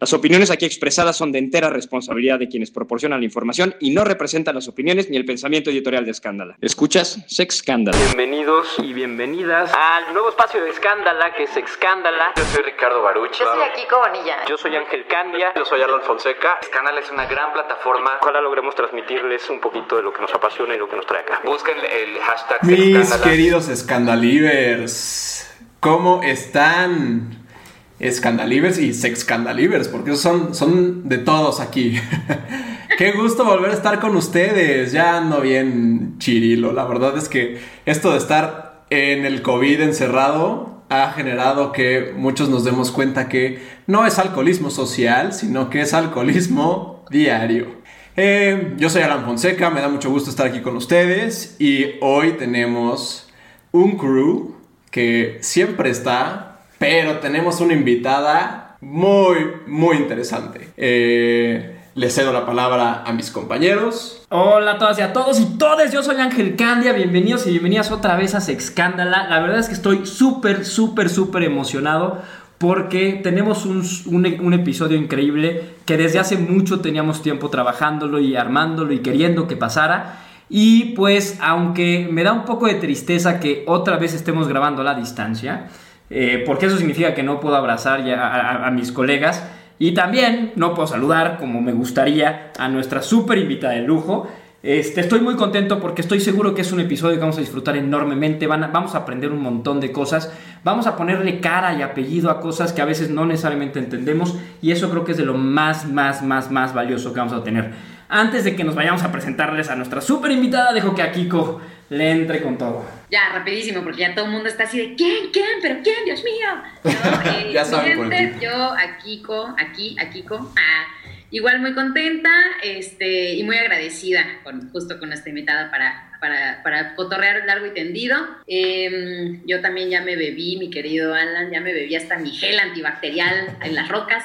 Las opiniones aquí expresadas son de entera responsabilidad de quienes proporcionan la información y no representan las opiniones ni el pensamiento editorial de Escándala. ¿Escuchas? Sex. Bienvenidos y bienvenidas al nuevo espacio de Escándala, que es Excándala. Yo soy Ricardo Baruch. Yo soy Kiko Bonilla. Yo soy Ángel Candia. Yo soy Alan Fonseca. Escándala es una gran plataforma. Ojalá logremos transmitirles un poquito de lo que nos apasiona y lo que nos trae acá. Busquen el hashtag Mis queridos Escandalivers, ¿cómo están? Escandalivers y Sexcandalivers, porque son, son de todos aquí. Qué gusto volver a estar con ustedes. Ya ando bien chirilo. La verdad es que esto de estar en el COVID encerrado ha generado que muchos nos demos cuenta que no es alcoholismo social, sino que es alcoholismo diario. Eh, yo soy Alan Fonseca, me da mucho gusto estar aquí con ustedes y hoy tenemos un crew que siempre está, pero tenemos una invitada muy, muy interesante. Eh, le cedo la palabra a mis compañeros. Hola a todas y a todos y todas, yo soy Ángel Candia, bienvenidos y bienvenidas otra vez a Sexcándala. La verdad es que estoy súper, súper, súper emocionado porque tenemos un, un- un episodio increíble que desde hace mucho teníamos tiempo trabajándolo y armándolo y queriendo que pasara. Y pues aunque me da un poco de tristeza que otra vez estemos grabando a la distancia, eh, porque eso significa que no puedo abrazar ya a, a- a mis colegas y también no puedo saludar como me gustaría a nuestra súper invitada de lujo. Este, estoy muy contento porque estoy seguro que es un episodio que vamos a disfrutar enormemente. Van a- vamos a aprender un montón de cosas. Vamos a ponerle cara y apellido a cosas que a veces no necesariamente entendemos. Y eso creo que es de lo más, más, más, más valioso que vamos a tener. Antes de que nos vayamos a presentarles a nuestra súper invitada, dejo que a Kiko le entre con todo. Ya, rapidísimo, porque ya todo el mundo está así de ¿quién? ¿quién? ¿Pero quién? Dios mío. ¿No? Eh, Ya saben gente. Yo a Kiko, aquí, a Kiko, ah, igual muy contenta este, y muy agradecida con, justo con esta invitada para, para, para cotorrear largo y tendido. Eh, yo también ya me bebí, mi querido Alan, ya me bebí hasta mi gel antibacterial en las rocas.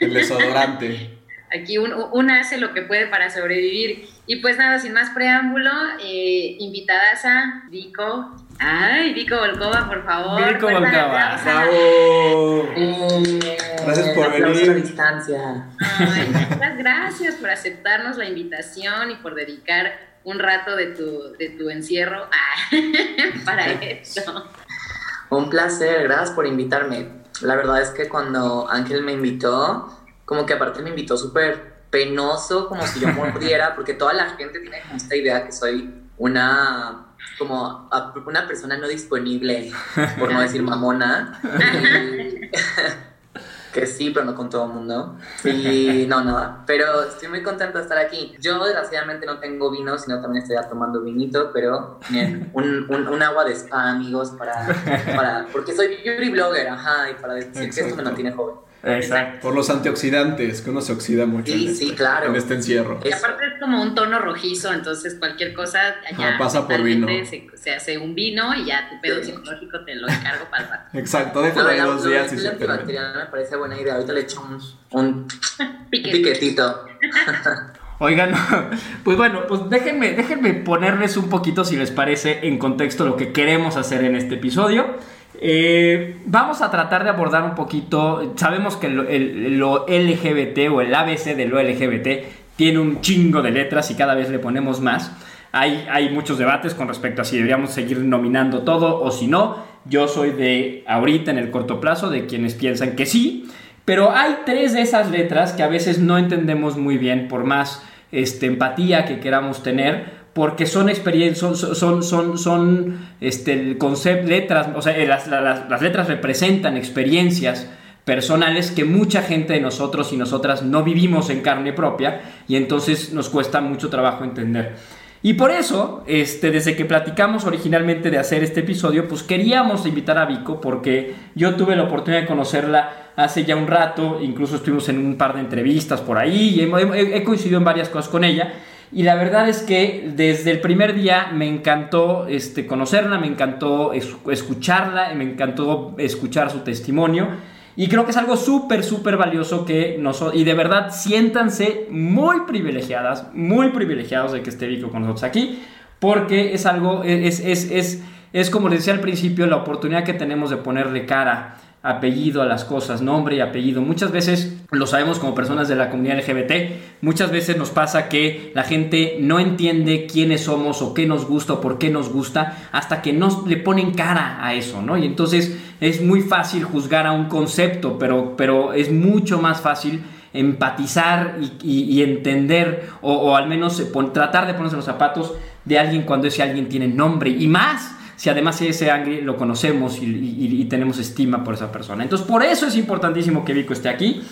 El desodorante. Aquí un- una hace lo que puede para sobrevivir. Y pues nada, sin más preámbulo, eh, invitadas a Vico. Ay, Vico Volkova, por favor. Vico aplauso. ¡Bravo! Eh, Gracias por aplauso venir. a distancia. Ay, muchas gracias por aceptarnos la invitación y por dedicar un rato de tu, de tu encierro ah, para esto. Un placer, gracias por invitarme. La verdad es que cuando Ángel me invitó, como que aparte me invitó súper penoso, como si yo muriera, porque toda la gente tiene como esta idea que soy una como una persona no disponible, por no decir mamona. Y- que sí, pero no con todo el mundo. Y no, nada. Pero estoy muy contenta de estar aquí. Yo, desgraciadamente, no tengo vino, sino también estoy tomando vinito, pero bien, un, un, un agua de spa, amigos, para, para. Porque soy beauty blogger, ajá, y para decir que esto me mantiene joven. Exacto. Por los antioxidantes, que uno se oxida mucho Sí, en, sí, este, claro. en este encierro. Y aparte es como un tono rojizo, entonces cualquier cosa allá Ah, pasa por vino. Se, se hace un vino y ya tu pedo psicológico te lo encargo para el rato. Exacto, déjalo ahí la- dos días y se antibacterial me parece buena idea. Ahorita le echamos un Piquete. piquetito. Oigan, pues bueno, pues déjenme, déjenme ponerles un poquito, si les parece, en contexto lo que queremos hacer en este episodio. Eh, vamos a tratar de abordar un poquito, sabemos que lo, LGBT o el ABC de lo LGBT tiene un chingo de letras y cada vez le ponemos más. Hay, hay muchos debates con respecto a si deberíamos seguir nominando todo o si no. Yo soy de ahorita en el corto plazo de quienes piensan que sí. Pero hay tres de esas letras que a veces no entendemos muy bien por más este, empatía que queramos tener, porque son experiencias, son, son, son, son este, el concept, letras, o sea, eh, las, las- las letras representan experiencias personales que mucha gente de nosotros y nosotras no vivimos en carne propia y entonces nos cuesta mucho trabajo entender. Y por eso, este, desde que platicamos originalmente de hacer este episodio, pues queríamos invitar a Vico porque yo tuve la oportunidad de conocerla hace ya un rato, incluso estuvimos en un par de entrevistas por ahí y he, he coincidido en varias cosas con ella. Y la verdad es que desde el primer día me encantó este, conocerla, me encantó es- escucharla, me encantó escuchar su testimonio. Y creo que es algo súper, súper valioso que nosotros, y de verdad siéntanse muy privilegiadas, muy privilegiados de que esté Vico con nosotros aquí, porque es algo, es, es, es, es como les decía al principio, la oportunidad que tenemos de ponerle cara apellido a las cosas, nombre y apellido. Muchas veces lo sabemos como personas de la comunidad LGBT, muchas veces nos pasa que la gente no entiende quiénes somos o qué nos gusta o por qué nos gusta hasta que nos le ponen cara a eso, ¿no? Y entonces es muy fácil juzgar a un concepto, pero, pero es mucho más fácil empatizar y, entender o, al menos tratar de ponerse los zapatos de alguien cuando ese alguien tiene nombre y más si además ese Angry lo conocemos y, tenemos estima por esa persona. Entonces, por eso es importantísimo que Vico esté aquí.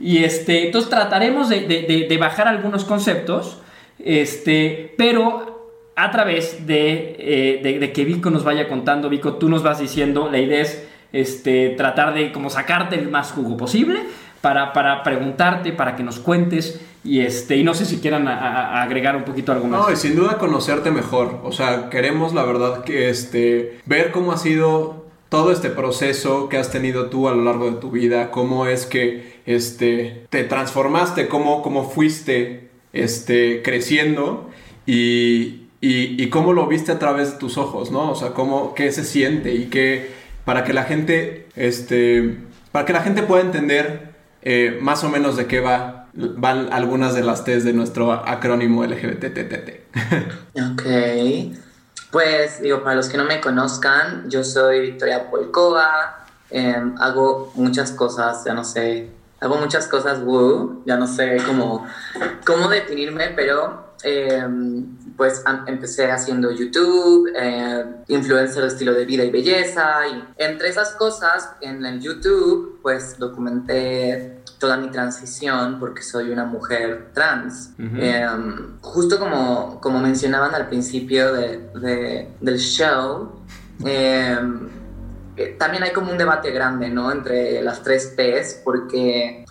Y este, entonces trataremos de, bajar algunos conceptos, este, pero a través eh, de, que Vico nos vaya contando, Vico, tú nos vas diciendo, la idea es este, tratar de como sacarte el más jugo posible para, para preguntarte, para que nos cuentes y, este, y no sé si quieran agregar un poquito algo más. No, y sin duda conocerte mejor. O sea, queremos la verdad que este, ver cómo ha sido todo este proceso que has tenido tú a lo largo de tu vida, cómo es que este, te transformaste, cómo, cómo fuiste este, creciendo y, y, cómo lo viste a través de tus ojos, ¿no? O sea, cómo, qué se siente y qué, para que la gente, este, para que la gente pueda entender eh, más o menos de qué va van algunas de las T's de nuestro acrónimo LGBTTT. ok. Pues, digo, para los que no me conozcan, yo soy Victoria Polkova, em, hago muchas cosas, ya no sé, hago muchas cosas, ya no sé cómo, cómo definirme, pero em, pues empecé haciendo YouTube, eh, influencer de estilo de vida y belleza, y entre esas cosas, en el YouTube, pues documenté toda mi transición porque soy una mujer trans. Em, justo como, como mencionaban al principio de, del show, em, eh, también hay como un debate grande, ¿no? Entre las tres P's, porque,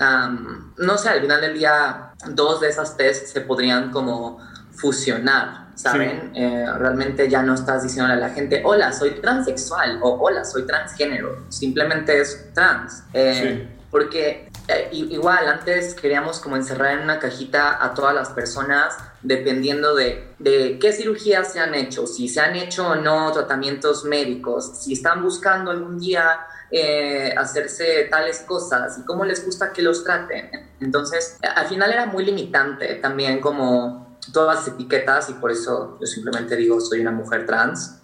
no sé, al final del día, dos de esas P's se podrían como fusionar, ¿saben? Eh, realmente ya no estás diciendo a la gente, hola, soy transexual o hola, soy transgénero, simplemente es trans. Eh, porque eh, igual antes queríamos como encerrar en una cajita a todas las personas dependiendo de, de, qué cirugías se han hecho, si se han hecho o no tratamientos médicos, si están buscando algún día eh, hacerse tales cosas y cómo les gusta que los traten. Entonces, al final era muy limitante también como todas las etiquetas y por eso yo simplemente digo soy una mujer trans.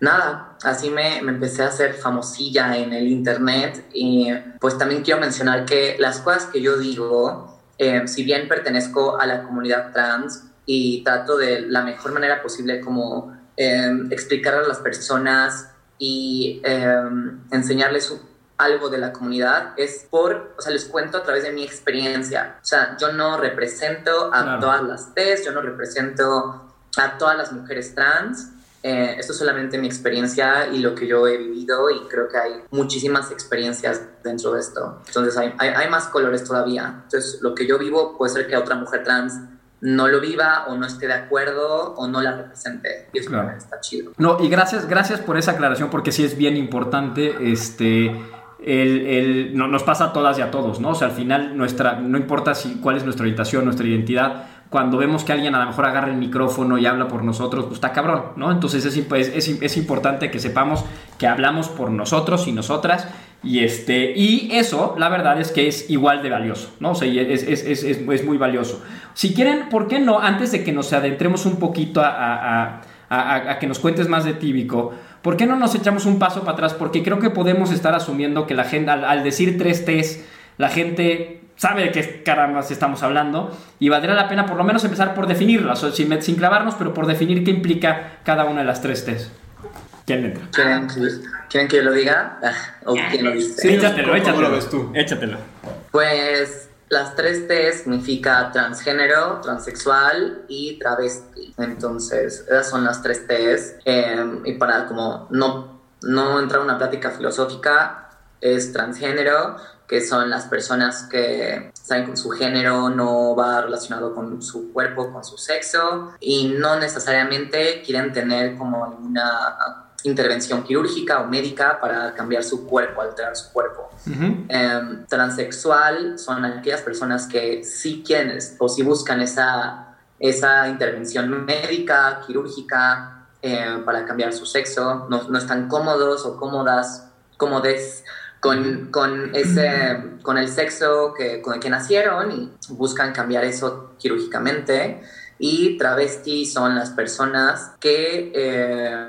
Nada, así me, me, empecé a hacer famosilla en el internet y pues también quiero mencionar que las cosas que yo digo, eh, si bien pertenezco a la comunidad trans y trato de la mejor manera posible como eh, explicar a las personas y eh, enseñarles algo de la comunidad es por, o sea, les cuento a través de mi experiencia. O sea, yo no represento a todas las T's, yo no represento a todas las mujeres trans, eh, esto es solamente mi experiencia y lo que yo he vivido y creo que hay muchísimas experiencias dentro de esto. Entonces hay, hay, más colores todavía. Entonces lo que yo vivo puede ser que otra mujer trans no lo viva o no esté de acuerdo o no la represente. Y eso está chido. No, y gracias, gracias por esa aclaración porque sí es bien importante este... El, el, no, nos pasa a todas y a todos, ¿no? O sea, al final nuestra, no importa si, cuál es nuestra orientación, nuestra identidad, cuando vemos que alguien a lo mejor agarra el micrófono y habla por nosotros, pues está cabrón, ¿no? Entonces es, importante que sepamos que hablamos por nosotros y nosotras. Y, este, y eso, la verdad es que es igual de valioso, ¿no? O sea, es, muy valioso. Si quieren, ¿por qué no? Antes de que nos adentremos un poquito a que nos cuentes más de Tíbico, ¿por qué no nos echamos un paso para atrás? Porque creo que podemos estar asumiendo que la gente, al, al decir tres T's, la gente sabe de qué caramba estamos hablando y valdría la pena por lo menos empezar por definirlas, o sin, sin clavarnos, pero por definir qué implica cada una de las tres T's. ¿Quién entra? ¿Quieren, que lo diga? Ah, ¿O quién lo dice? Sí, échatelo, échatelo. ves tú? Échatelo. Pues las tres T significa transgénero, transexual y travesti. Entonces, esas son las tres T's. Em, y para como no, no entrar a una plática filosófica, es transgénero, que son las personas que saben con su género no va relacionado con su cuerpo, con su sexo y no necesariamente quieren tener como alguna intervención quirúrgica o médica para cambiar su cuerpo, alterar su cuerpo. Em, transexual son aquellas personas que sí quieren o sí buscan esa, esa intervención médica, quirúrgica, eh, para cambiar su sexo, no, no, están cómodos o cómodas, cómodes con, con, ese, con el sexo que, con el que nacieron y buscan cambiar eso quirúrgicamente. Y travesti son las personas que eh,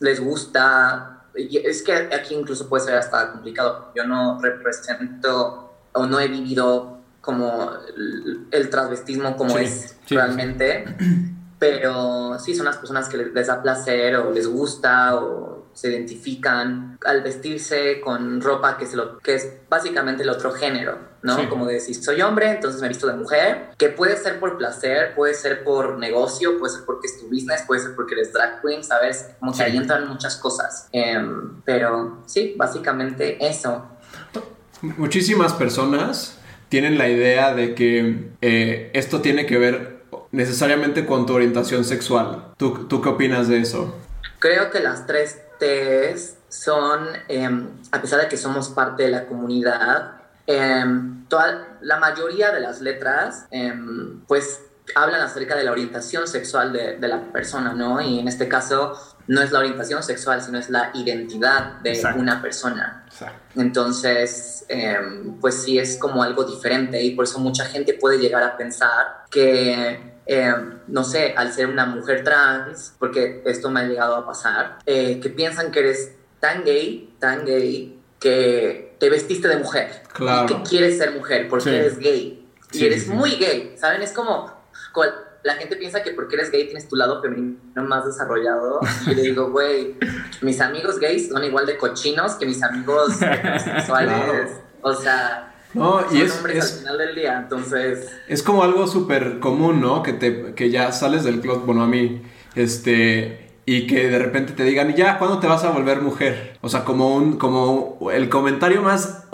les gusta es que aquí incluso puede ser hasta complicado. Yo no represento o no he vivido como el, transvestismo como es realmente, pero sí son las personas que les da placer o les gusta o se identifican al vestirse con ropa que es, lo, que es básicamente el otro género, ¿no? Como de si soy hombre, entonces me visto de mujer, que puede ser por placer, puede ser por negocio, puede ser porque es tu business, puede ser porque eres drag queen, ¿sabes? Como que ahí entran muchas cosas. Em, pero sí, básicamente eso. Muchísimas personas tienen la idea de que eh, esto tiene que ver necesariamente con tu orientación sexual. ¿Tú, ¿Tú qué opinas de eso? Creo que las tres son, em, a pesar de que somos parte de la comunidad, em, toda, la mayoría de las letras, em, pues hablan acerca de la orientación sexual de, de, la persona, ¿no? Y en este caso no es la orientación sexual, sino es la identidad de una persona. Entonces, pues sí es como algo diferente y por eso mucha gente puede llegar a pensar que eh, no sé, al ser una mujer trans, porque esto me ha llegado a pasar, eh, que piensan que eres tan gay, tan gay, que te vestiste de mujer. Claro. Y que quieres ser mujer porque eres gay. y eres muy gay, ¿saben? Es como, la gente piensa que porque eres gay tienes tu lado femenino más desarrollado. Y le digo, güey, mis amigos gays son igual de cochinos que mis amigos sexuales. O sea, no, y es, al final del día, entonces... Es como algo súper común, ¿no? Que, te, que ya sales del club, bueno, a mí, este... Y que de repente te digan, ya, ¿cuándo te vas a volver mujer? O sea, como un, como el comentario más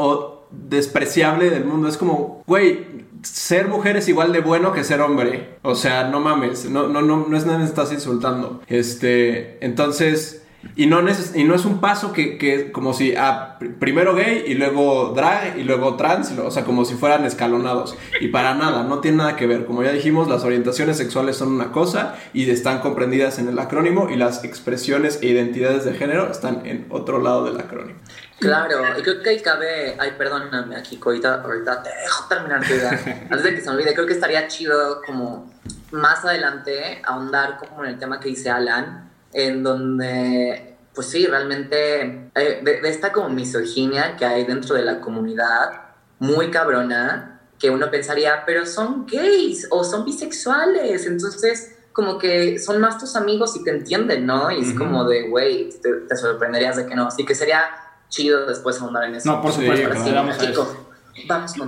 despreciable del mundo. Es como, güey, ser mujer es igual de bueno que ser hombre. O sea, no mames, no, no, no, no es nada, me estás insultando. Este, entonces y no, y no es un paso que, que como si ah, primero gay y luego drag y luego trans, o sea, como si fueran escalonados. Y para nada, no tiene nada que ver. Como ya dijimos, las orientaciones sexuales son una cosa y están comprendidas en el acrónimo y las expresiones e identidades de género están en otro lado del acrónimo. Claro, y creo que ahí cabe, ay, perdóname aquí, ahorita, ahorita te dejo terminar tu idea. Antes de que se me olvide, creo que estaría chido como más adelante ahondar como en el tema que dice Alan en donde, pues sí, realmente eh, de, esta como misoginia que hay dentro de la comunidad, muy cabrona, que uno pensaría, pero son gays o son bisexuales, entonces como que son más tus amigos y te entienden, ¿no? Y es como de, güey, te, sorprenderías de que no. Así que sería chido después ahondar en eso. No, por supuesto,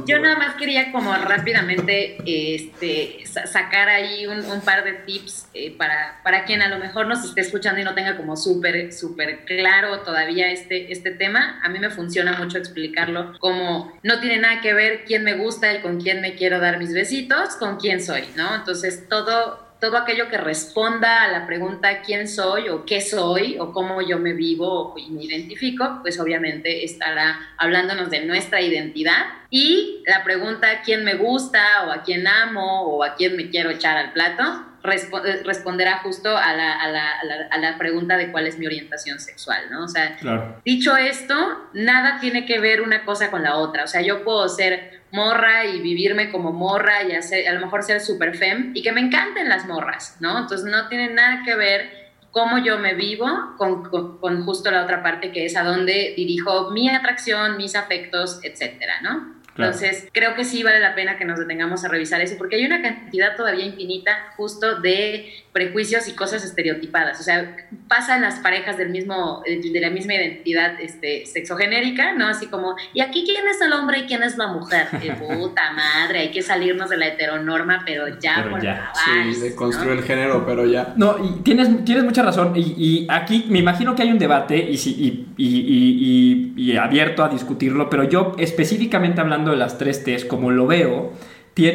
yo nada más quería como rápidamente este, sacar ahí un, par de tips eh, para, para quien a lo mejor nos esté escuchando y no tenga como súper, súper claro todavía este, este tema. A mí me funciona mucho explicarlo como no tiene nada que ver quién me gusta y con quién me quiero dar mis besitos, con quién soy, ¿no? Entonces todo todo aquello que responda a la pregunta quién soy o qué soy o cómo yo me vivo y me identifico, pues obviamente estará hablándonos de nuestra identidad. Y la pregunta quién me gusta o a quién amo o a quién me quiero echar al plato, eh, responderá justo a la, a, la, a, la, pregunta de cuál es mi orientación sexual, ¿no? O sea, dicho esto, nada tiene que ver una cosa con la otra. O sea, yo puedo ser morra y vivirme como morra y hacer, a lo mejor ser super fem y que me encanten las morras, ¿no? Entonces no tiene nada que ver cómo yo me vivo con, con, justo la otra parte que es a dónde dirijo mi atracción, mis afectos, etcétera, ¿no? Entonces, creo que sí vale la pena que nos detengamos a revisar eso, porque hay una cantidad todavía infinita justo de prejuicios y cosas estereotipadas. O sea, pasa en las parejas del mismo, de la misma identidad este, sexogenérica, ¿no? Así como, ¿y aquí quién es el hombre y quién es la mujer? Puta madre, hay que salirnos de la heteronorma, pero ya, pero ya. sí, de construir el género, pero ya. No, y tienes, tienes mucha razón. Y, aquí me imagino que hay un debate y, y, y, y abierto a discutirlo, pero yo específicamente hablando de las tres T's, como lo veo,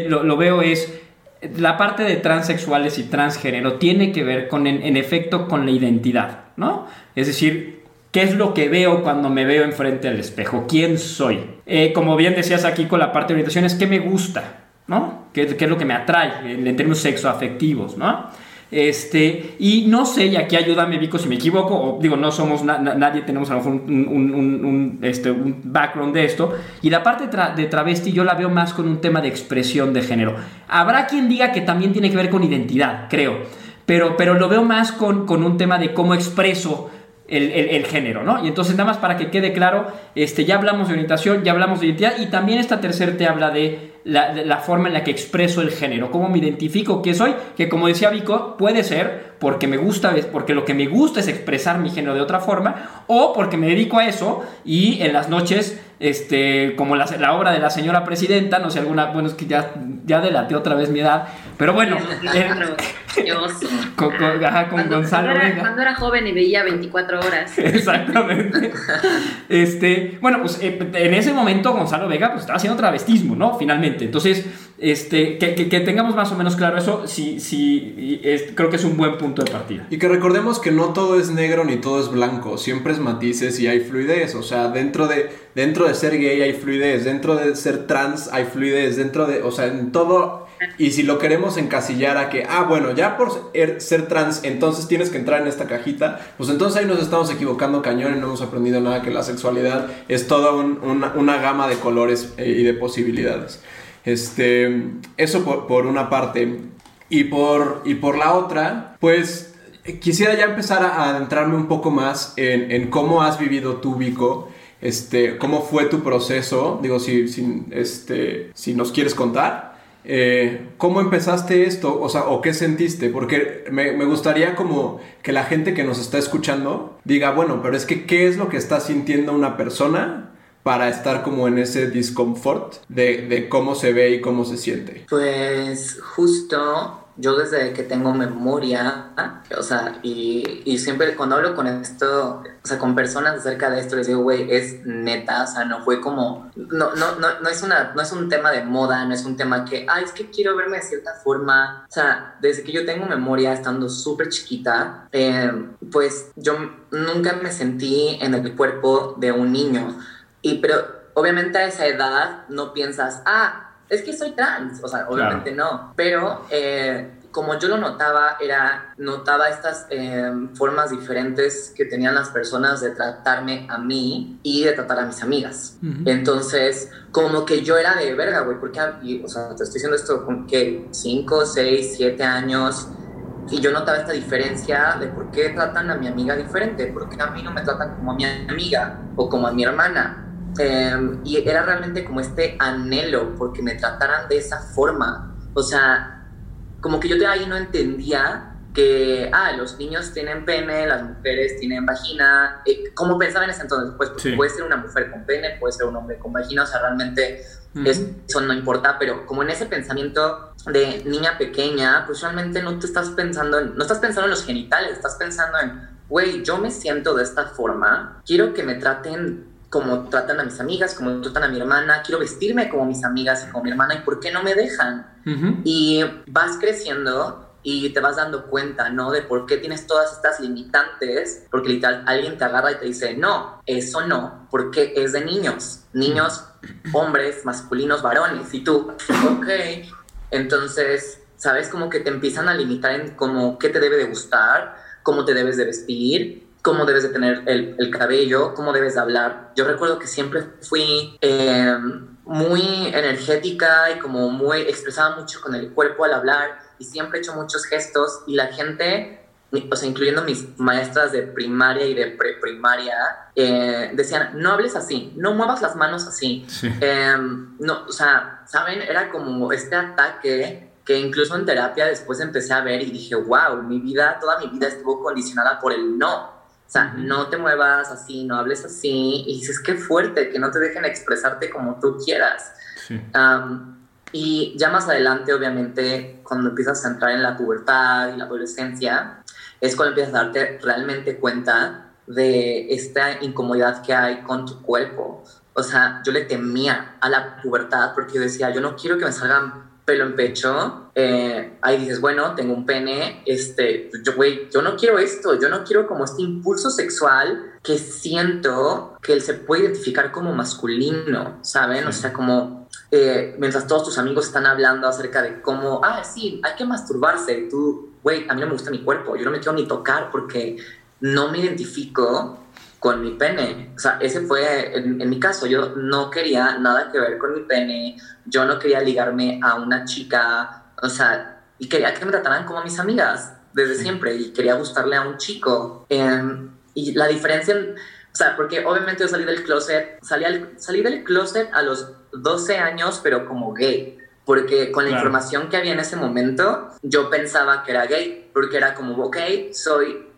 lo, veo es la parte de transexuales y transgénero tiene que ver con, en, efecto, con la identidad, ¿no? Es decir, ¿Qué es lo que veo cuando me veo enfrente al espejo? ¿Quién soy? Eh, como bien decías aquí con la parte de orientación, es qué me gusta, ¿no? ¿Qué, qué es lo que me atrae en, en términos sexoafectivos, ¿no? Este, y no sé, y aquí ayúdame Vico si me equivoco, o digo, no somos, nadie tenemos a lo mejor un, este, un, background de esto, y la parte de travesti yo la veo más con un tema de expresión de género. Habrá quien diga que también tiene que ver con identidad, creo, pero, pero lo veo más con, con un tema de cómo expreso el, género, ¿no? Y entonces nada más para que quede claro, este, ya hablamos de orientación, ya hablamos de identidad y también esta tercera te habla de la, forma en la que expreso el género, cómo me identifico qué soy, que como decía Vico, puede ser porque me gusta, porque lo que me gusta es expresar mi género de otra forma, o porque me dedico a eso y en las noches este, como la, la, obra de la señora presidenta, no sé, alguna, bueno, es que ya, ya delaté otra vez mi edad, pero bueno. con, con, Gonzalo Vega. Cuando era joven y veía 24 horas. Exactamente. este, bueno, pues eh, en ese momento Gonzalo Vega pues, estaba haciendo travestismo, ¿no? Finalmente. Entonces, este, que, tengamos más o menos claro eso, sí, creo que es un buen punto de partida. Y que recordemos que no todo es negro ni todo es blanco, siempre es matices y hay fluidez, o sea, dentro de, dentro de ser gay hay fluidez, dentro de ser trans hay fluidez, dentro de, o sea, en todo... Y si lo queremos encasillar a que, ah, bueno, ya por ser, trans, entonces tienes que entrar en esta cajita, pues entonces ahí nos estamos equivocando cañón y no hemos aprendido nada, que la sexualidad es toda una, una, gama de colores eh, y de posibilidades. Este, eso por, una parte. Y por, y por la otra, pues quisiera ya empezar a adentrarme un poco más en, en cómo has vivido tú, Vico. Este, ¿Cómo fue tu proceso? Digo, si, si, este, si nos quieres contar. Eh, ¿Cómo empezaste esto? O sea, ¿o qué sentiste? Porque me, me, gustaría como que la gente que nos está escuchando diga, bueno, pero es que, ¿qué es lo que está sintiendo una persona para estar como en ese discomfort de, de, cómo se ve y cómo se siente? Pues justo yo desde que tengo memoria, o sea, y, y, siempre cuando hablo con esto, o sea, con personas acerca de esto, les digo, güey, es neta, o sea, no fue como, no, no, no, no, es una, no es un tema de moda, no es un tema que, ay, es que quiero verme de cierta forma, o sea, desde que yo tengo memoria, estando súper chiquita, eh, pues yo nunca me sentí en el cuerpo de un niño, y pero obviamente a esa edad no piensas, ah, es que soy trans, o sea, obviamente no, pero eh, como yo lo notaba, era, notaba estas em, formas diferentes que tenían las personas de tratarme a mí y de tratar a mis amigas. Entonces, como que yo era de verga, güey, porque, o sea, te estoy diciendo esto con que 5, 6, 7 años, y yo notaba esta diferencia de por qué tratan a mi amiga diferente, por qué a mí no me tratan como a mi amiga o como a mi hermana. Em, y era realmente como este anhelo porque me trataran de esa forma. O sea, como que yo de ahí no entendía que, ah, los niños tienen pene, las mujeres tienen vagina. Eh, ¿Cómo pensaba en ese entonces? Pues, puede ser una mujer con pene, puede ser un hombre con vagina, o sea, realmente eso no importa, pero como en ese pensamiento de niña pequeña, pues realmente no te estás pensando en, no estás pensando en los genitales, estás pensando en, güey, yo me siento de esta forma, quiero que me traten como tratan a mis amigas, como tratan a mi hermana, quiero vestirme como mis amigas y como mi hermana, ¿y por qué no me dejan? Y vas creciendo y te vas dando cuenta, ¿no? De por qué tienes todas estas limitantes, porque literal alguien te agarra y te dice, no, eso no, porque es de niños, niños, hombres, masculinos, varones, y tú, ok, entonces, ¿sabes? Como que te empiezan a limitar en como qué te debe de gustar, cómo te debes de vestir, cómo debes de tener el, el, cabello, cómo debes de hablar. Yo recuerdo que siempre fui eh, muy energética y como muy expresaba mucho con el cuerpo al hablar y siempre he hecho muchos gestos y la gente, o sea, incluyendo mis maestras de primaria y de preprimaria, eh, decían, no hables así, no muevas las manos así. Eh, no, o sea, ¿saben? Era como este ataque que incluso en terapia después empecé a ver y dije, wow, mi vida, toda mi vida estuvo condicionada por el no. O sea, no te muevas así, no hables así. Y dices, qué fuerte, que no te dejen expresarte como tú quieras. y ya más adelante, obviamente, cuando empiezas a entrar en la pubertad y la adolescencia, es cuando empiezas a darte realmente cuenta de esta incomodidad que hay con tu cuerpo. O sea, yo le temía a la pubertad porque yo decía, yo no quiero que me salgan pelo en pecho, eh, ahí dices, bueno, tengo un pene, este, yo, güey, yo no quiero esto, yo no quiero como este impulso sexual que siento que él se puede identificar como masculino, ¿saben? O sea, como eh, mientras todos tus amigos están hablando acerca de cómo, ah, sí, hay que masturbarse, y tú, güey, a mí no me gusta mi cuerpo, yo no me quiero ni tocar porque no me identifico con mi pene. O sea, ese fue en, mi caso. Yo no quería nada que ver con mi pene. Yo no quería ligarme a una chica. O sea, y quería que me trataran como mis amigas desde siempre. Y quería gustarle a un chico. Em, y la diferencia, o sea, porque obviamente yo salí del closet, salí, salí del closet a los 12 años, pero como gay. Porque con la información que había en ese momento, yo pensaba que era gay. Porque era como, ok, soy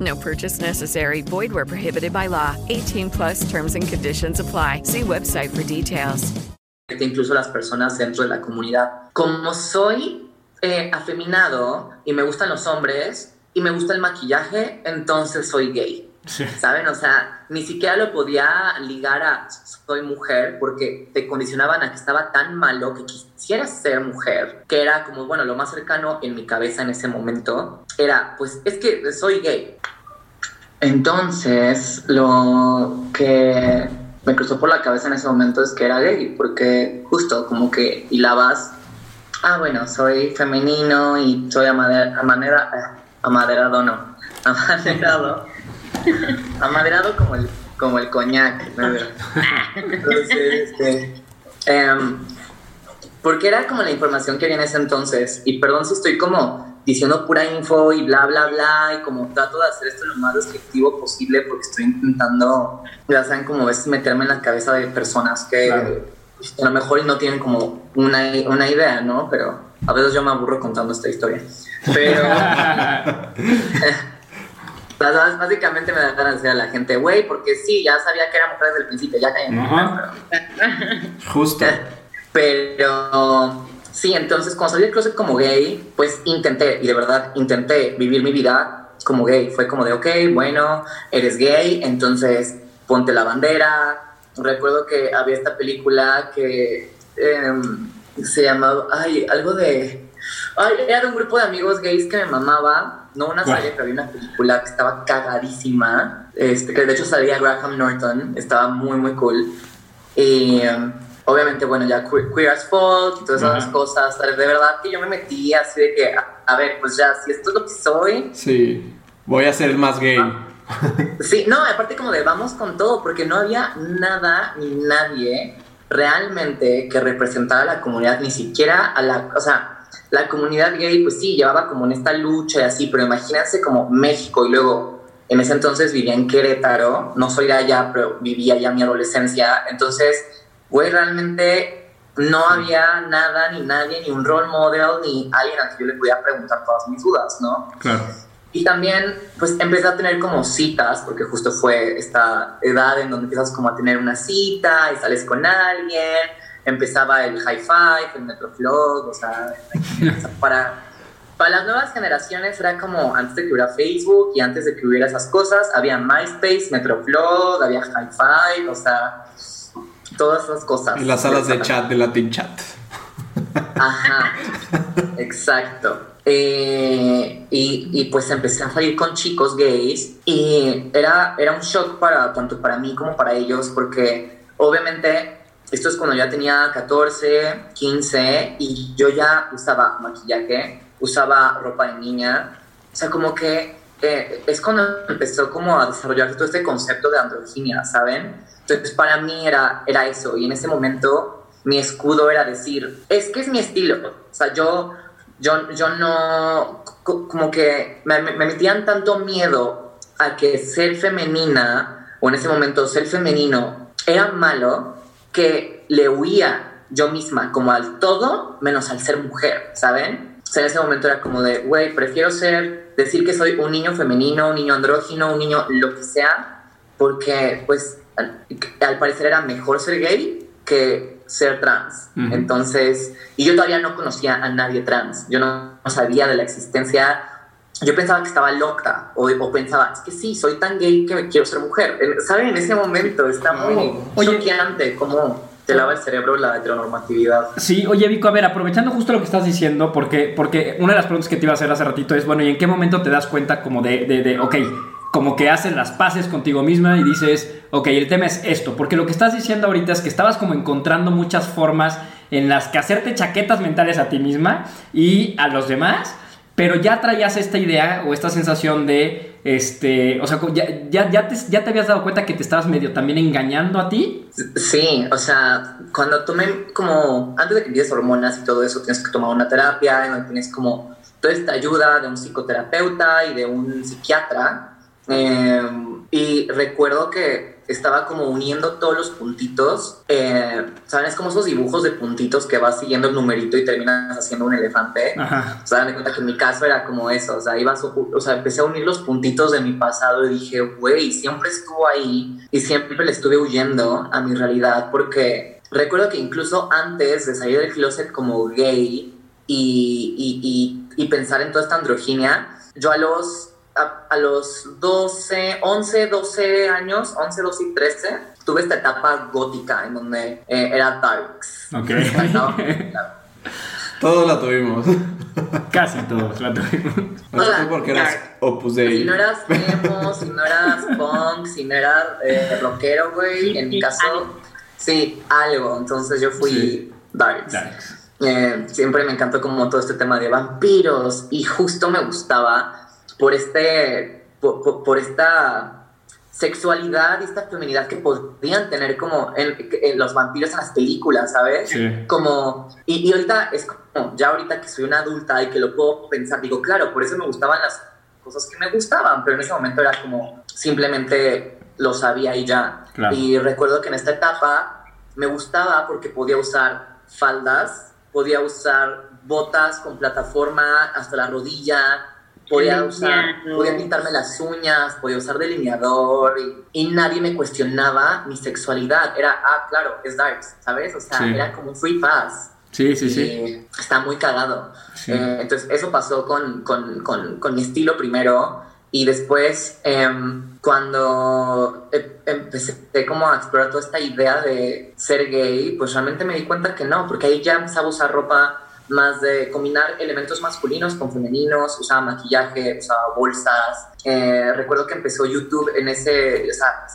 No purchase necessary. Void where prohibited by law. 18 plus terms and conditions apply. See website for details. Incluso las personas dentro de la comunidad. Como soy eh, afeminado y me gustan los hombres y me gusta el maquillaje, entonces soy gay. ¿Saben? O sea, ni siquiera lo podía ligar a soy mujer porque te condicionaban a que estaba tan malo que quisieras ser mujer, que era como, bueno, lo más cercano en mi cabeza en ese momento era, pues es que soy gay. Entonces, lo que me cruzó por la cabeza en ese momento es que era gay, porque justo como que hilabas Ah, bueno, soy femenino y soy amadera, amadera, amaderado, no, amaderado, amaderado como el, como el coñac, Entonces, este, em, porque era como la información que había en ese entonces, y perdón si estoy como diciendo pura info y bla, bla, bla, y como trato de hacer esto lo más descriptivo posible porque estoy intentando, ya saben, como es meterme en la cabeza de personas que a lo mejor no tienen como una, una idea, ¿no? Pero a veces yo me aburro contando esta historia. Pero... básicamente me dan ganas de decir a la gente, güey, porque sí, ya sabía que era mujer desde el principio, ya caí Justo. Pero sí, entonces cuando salí del closet como gay, pues intenté, y de verdad intenté vivir mi vida como gay. Fue como de, ok, bueno, eres gay, entonces ponte la bandera, recuerdo que había esta película que em, se llamaba, ay, algo de, ay, era de un grupo de amigos gays que me mamaba, no una serie, pero había una película que estaba cagadísima, este, que de hecho salía Graham Norton, estaba muy, muy cool. Em, obviamente, bueno, ya Queer, as Folk y todas esas cosas, de verdad que yo me metí así de que, a, ver, pues ya, si esto es lo que soy. Sí, voy a ser más gay. Ah, Sí, no, aparte como de vamos con todo, porque no había nada ni nadie realmente que representara a la comunidad, ni siquiera a la, o sea, la comunidad gay, pues sí, llevaba como en esta lucha y así, pero imagínense como México y luego en ese entonces vivía en Querétaro, no soy de allá, pero vivía ya mi adolescencia, entonces, güey, realmente no había nada, ni nadie, ni un role model, ni alguien a quien yo le podía preguntar todas mis dudas, ¿no? Claro. Y también, pues empecé a tener como citas, porque justo fue esta edad en donde empiezas como a tener una cita y sales con alguien. Empezaba el high five, el metroflog, o sea, para, para las nuevas generaciones era como antes de que hubiera Facebook y antes de que hubiera esas cosas, había MySpace, Metroflog, había high five, o sea, todas esas cosas. Y las salas de chat, de Latin Chat. Ajá, exacto. Eh, y, y, pues empecé a salir con chicos gays y era, era un shock para tanto para mí como para ellos porque obviamente esto es cuando ya tenía 14, 15 y yo ya usaba maquillaje, usaba ropa de niña, sea, como que eh, es cuando empezó como a desarrollarse todo este concepto de androginia, ¿saben? Entonces para mí era, era eso y en ese momento mi escudo era decir, es que es mi estilo, o sea, yo, yo, yo no, como que me, me metían tanto miedo a que ser femenina o en ese momento ser femenino era malo que le huía yo misma como al todo menos al ser mujer, ¿saben? O sea, en ese momento era como de, güey, prefiero ser, decir que soy un niño femenino, un niño andrógino, un niño lo que sea, porque pues al, parecer era mejor ser gay que ser trans. Entonces, y yo todavía no conocía a nadie trans, yo no, sabía de la existencia yo pensaba que estaba loca o, o, pensaba, es que sí, soy tan gay que me quiero ser mujer. ¿Saben? En ese momento está muy choqueante como te lava el cerebro la heteronormatividad. Sí, oye Vico, a ver, aprovechando justo lo que estás diciendo, porque, porque una de las preguntas que te iba a hacer hace ratito es, bueno, ¿y en qué momento te das cuenta como de, de, de ok, como que haces las paces contigo misma y dices, ok, el tema es esto, porque lo que estás diciendo ahorita es que estabas como encontrando muchas formas en las que hacerte chaquetas mentales a ti misma y a los demás pero ya traías esta idea o esta sensación de, este, o sea, ya, ya, te, ya te habías dado cuenta que te estabas medio también engañando a ti. Sí, o sea, cuando tomé como, antes de que empieces hormonas y todo eso, tienes que tomar una terapia, donde tienes como toda esta ayuda de un psicoterapeuta y de un psiquiatra. Eh, y recuerdo que estaba como uniendo todos los puntitos. Eh, ¿Saben? Es como esos dibujos de puntitos que vas siguiendo el numerito y terminas haciendo un elefante. Ajá. O sea, me cuenta que en mi caso era como eso. O sea, iba o sea, empecé a unir los puntitos de mi pasado y dije, güey, siempre estuvo ahí y siempre le estuve huyendo a mi realidad porque recuerdo que incluso antes de salir del closet como gay y, y, y pensar en toda esta androginia, yo a los a, los 12, 11, 12 años, 11, 12 y 13, tuve esta etapa gótica en donde eh, era darks. Ok. Todos la tuvimos. Casi todos la tuvimos. No sé porque eras Opus Dei. Si no eras emo, si no eras punk, si no eras eh, rockero, güey, en mi caso, sí, algo. Entonces yo fui darks. Eh, siempre me encantó como todo este tema de vampiros y justo me gustaba por, este, por, esta sexualidad y esta feminidad que podrían tener como en, los vampiros en las películas, ¿sabes? Como, y, y, ahorita es como, ya ahorita que soy una adulta y que lo puedo pensar, digo, claro, por eso me gustaban las cosas que me gustaban, pero en ese momento era como, simplemente lo sabía y ya. Y recuerdo que en esta etapa me gustaba porque podía usar faldas, podía usar botas con plataforma hasta la rodilla, podía usar, podía pintarme las uñas, podía usar delineador y, nadie me cuestionaba mi sexualidad. Era, ah, claro, es darks, ¿sabes? O sea, era como un free pass. Sí, sí, sí. Está muy cagado. Eh, entonces, eso pasó con, con, con, con, mi estilo primero. Y después, em, cuando e, empecé como a explorar toda esta idea de ser gay, pues realmente me di cuenta que no, porque ahí ya empezaba a usar ropa más de combinar elementos masculinos con femeninos, usaba maquillaje, usaba bolsas. Eh, recuerdo que empezó YouTube en ese, o sea,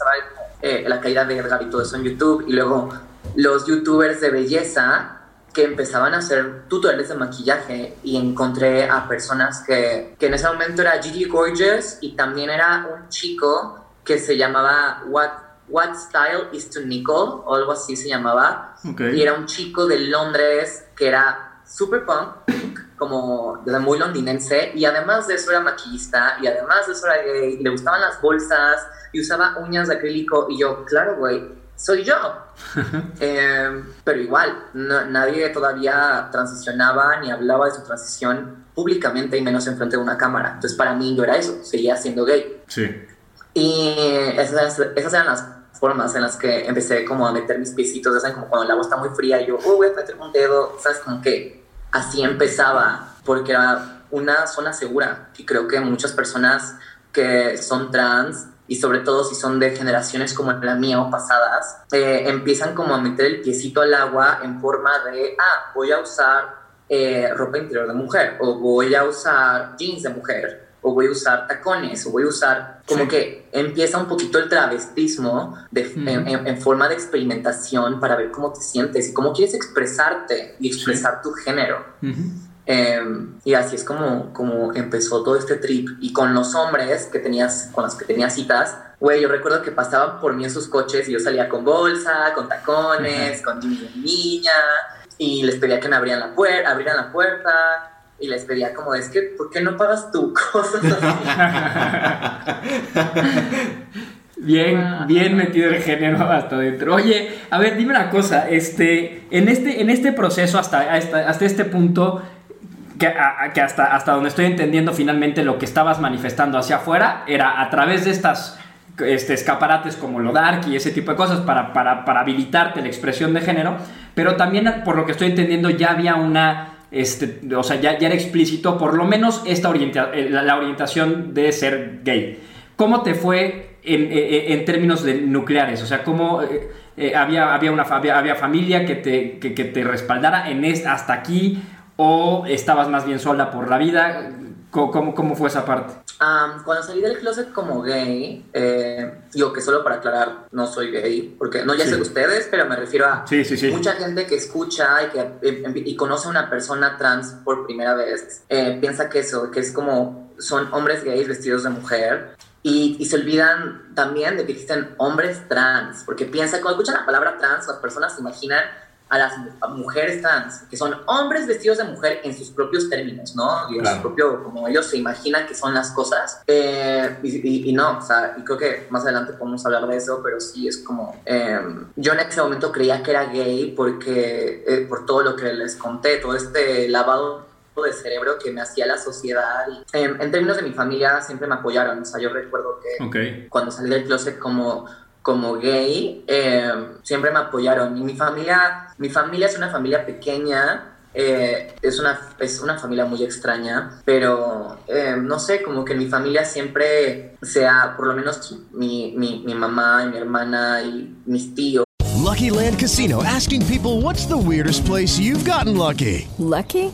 eh, la caída de Edgar y todo eso en YouTube, y luego los youtubers de belleza que empezaban a hacer tutoriales de maquillaje y encontré a personas que, que en ese momento era Gigi Gorgeous y también era un chico que se llamaba What, What Style is to Nicole o algo así se llamaba y era un chico de Londres que era super punk, como muy londinense, y además de eso era maquillista, y además de eso era gay, le gustaban las bolsas, y usaba uñas de acrílico, y yo, claro, güey, soy yo. Em, pero igual, nadie todavía transicionaba ni hablaba de su transición públicamente y menos enfrente de una cámara. Entonces para mí yo era eso, seguía siendo gay. Sí. Y esas, esas eran las formas en las que empecé como a meter mis piecitos, ¿sabes? Como cuando el agua está muy fría y yo, oh, voy a meter un dedo, ¿sabes? Como que así empezaba, porque era una zona segura. Y creo que muchas personas que son trans, y sobre todo si son de generaciones como la mía o pasadas, eh, empiezan como a meter el piecito al agua en forma de, ah, voy a usar eh, ropa interior de mujer, o voy a usar jeans de mujer, o voy a usar tacones, o voy a usar, como que empieza un poquito el travestismo de, en, forma de experimentación para ver cómo te sientes y cómo quieres expresarte y expresar tu género. Em, y así es como, como empezó todo este trip. Y con los hombres que tenías, con los que tenía citas, güey, yo recuerdo que pasaban por mí en sus coches y yo salía con bolsa, con tacones, con niña, y les pedía que me abrieran la, puerta abrieran la puerta. Y les pedía como, es que, ¿por qué no pagas tú? Cosas. Bien, bien metido el género hasta adentro. Oye, a ver, dime una cosa, este, en este, en este proceso hasta, hasta, hasta este punto, que, hasta, hasta donde estoy entendiendo finalmente lo que estabas manifestando hacia afuera, era a través de estas este, escaparates como lo dark y ese tipo de cosas para, para, para habilitarte la expresión de género, pero también por lo que estoy entendiendo ya había una este, o sea, ya, ya, era explícito, por lo menos esta orienta eh, la, orientación de ser gay. ¿Cómo te fue en, eh, eh, en, términos de nucleares? O sea, ¿cómo había, había, una, había, familia que te, que, te respaldara en hasta aquí? ¿O estabas más bien sola por la vida? ¿Cómo, cómo fue esa parte? Um, cuando salí del closet como gay, eh, digo que solo para aclarar, no soy gay, porque no ya sé de ustedes, pero me refiero a sí, sí, mucha gente que escucha y que y conoce a una persona trans por primera vez, eh, piensa que eso, que es como son hombres gays vestidos de mujer y, y, se olvidan también de que existen hombres trans, porque piensa, cuando escuchan la palabra trans, las personas se imaginan a las mujeres trans, que son hombres vestidos de mujer en sus propios términos, ¿no? Y en su propio, como ellos se imaginan que son las cosas. Eh, y, y, no, o sea, y creo que más adelante podemos hablar de eso, pero sí es como, eh, yo en ese momento creía que era gay porque, eh, por todo lo que les conté, todo este lavado de cerebro que me hacía la sociedad. en términos de mi familia siempre me apoyaron, o sea, yo recuerdo que cuando salí del closet como como gay, eh, siempre me apoyaron. Y mi familia, mi familia es una familia pequeña, eh, es, una, es una familia muy extraña, pero eh, no sé, como que en mi familia siempre sea, por lo menos mi, mi, mi mamá y mi hermana y mis tíos. Lucky Land Casino, asking people what's the weirdest place you've gotten lucky. Lucky?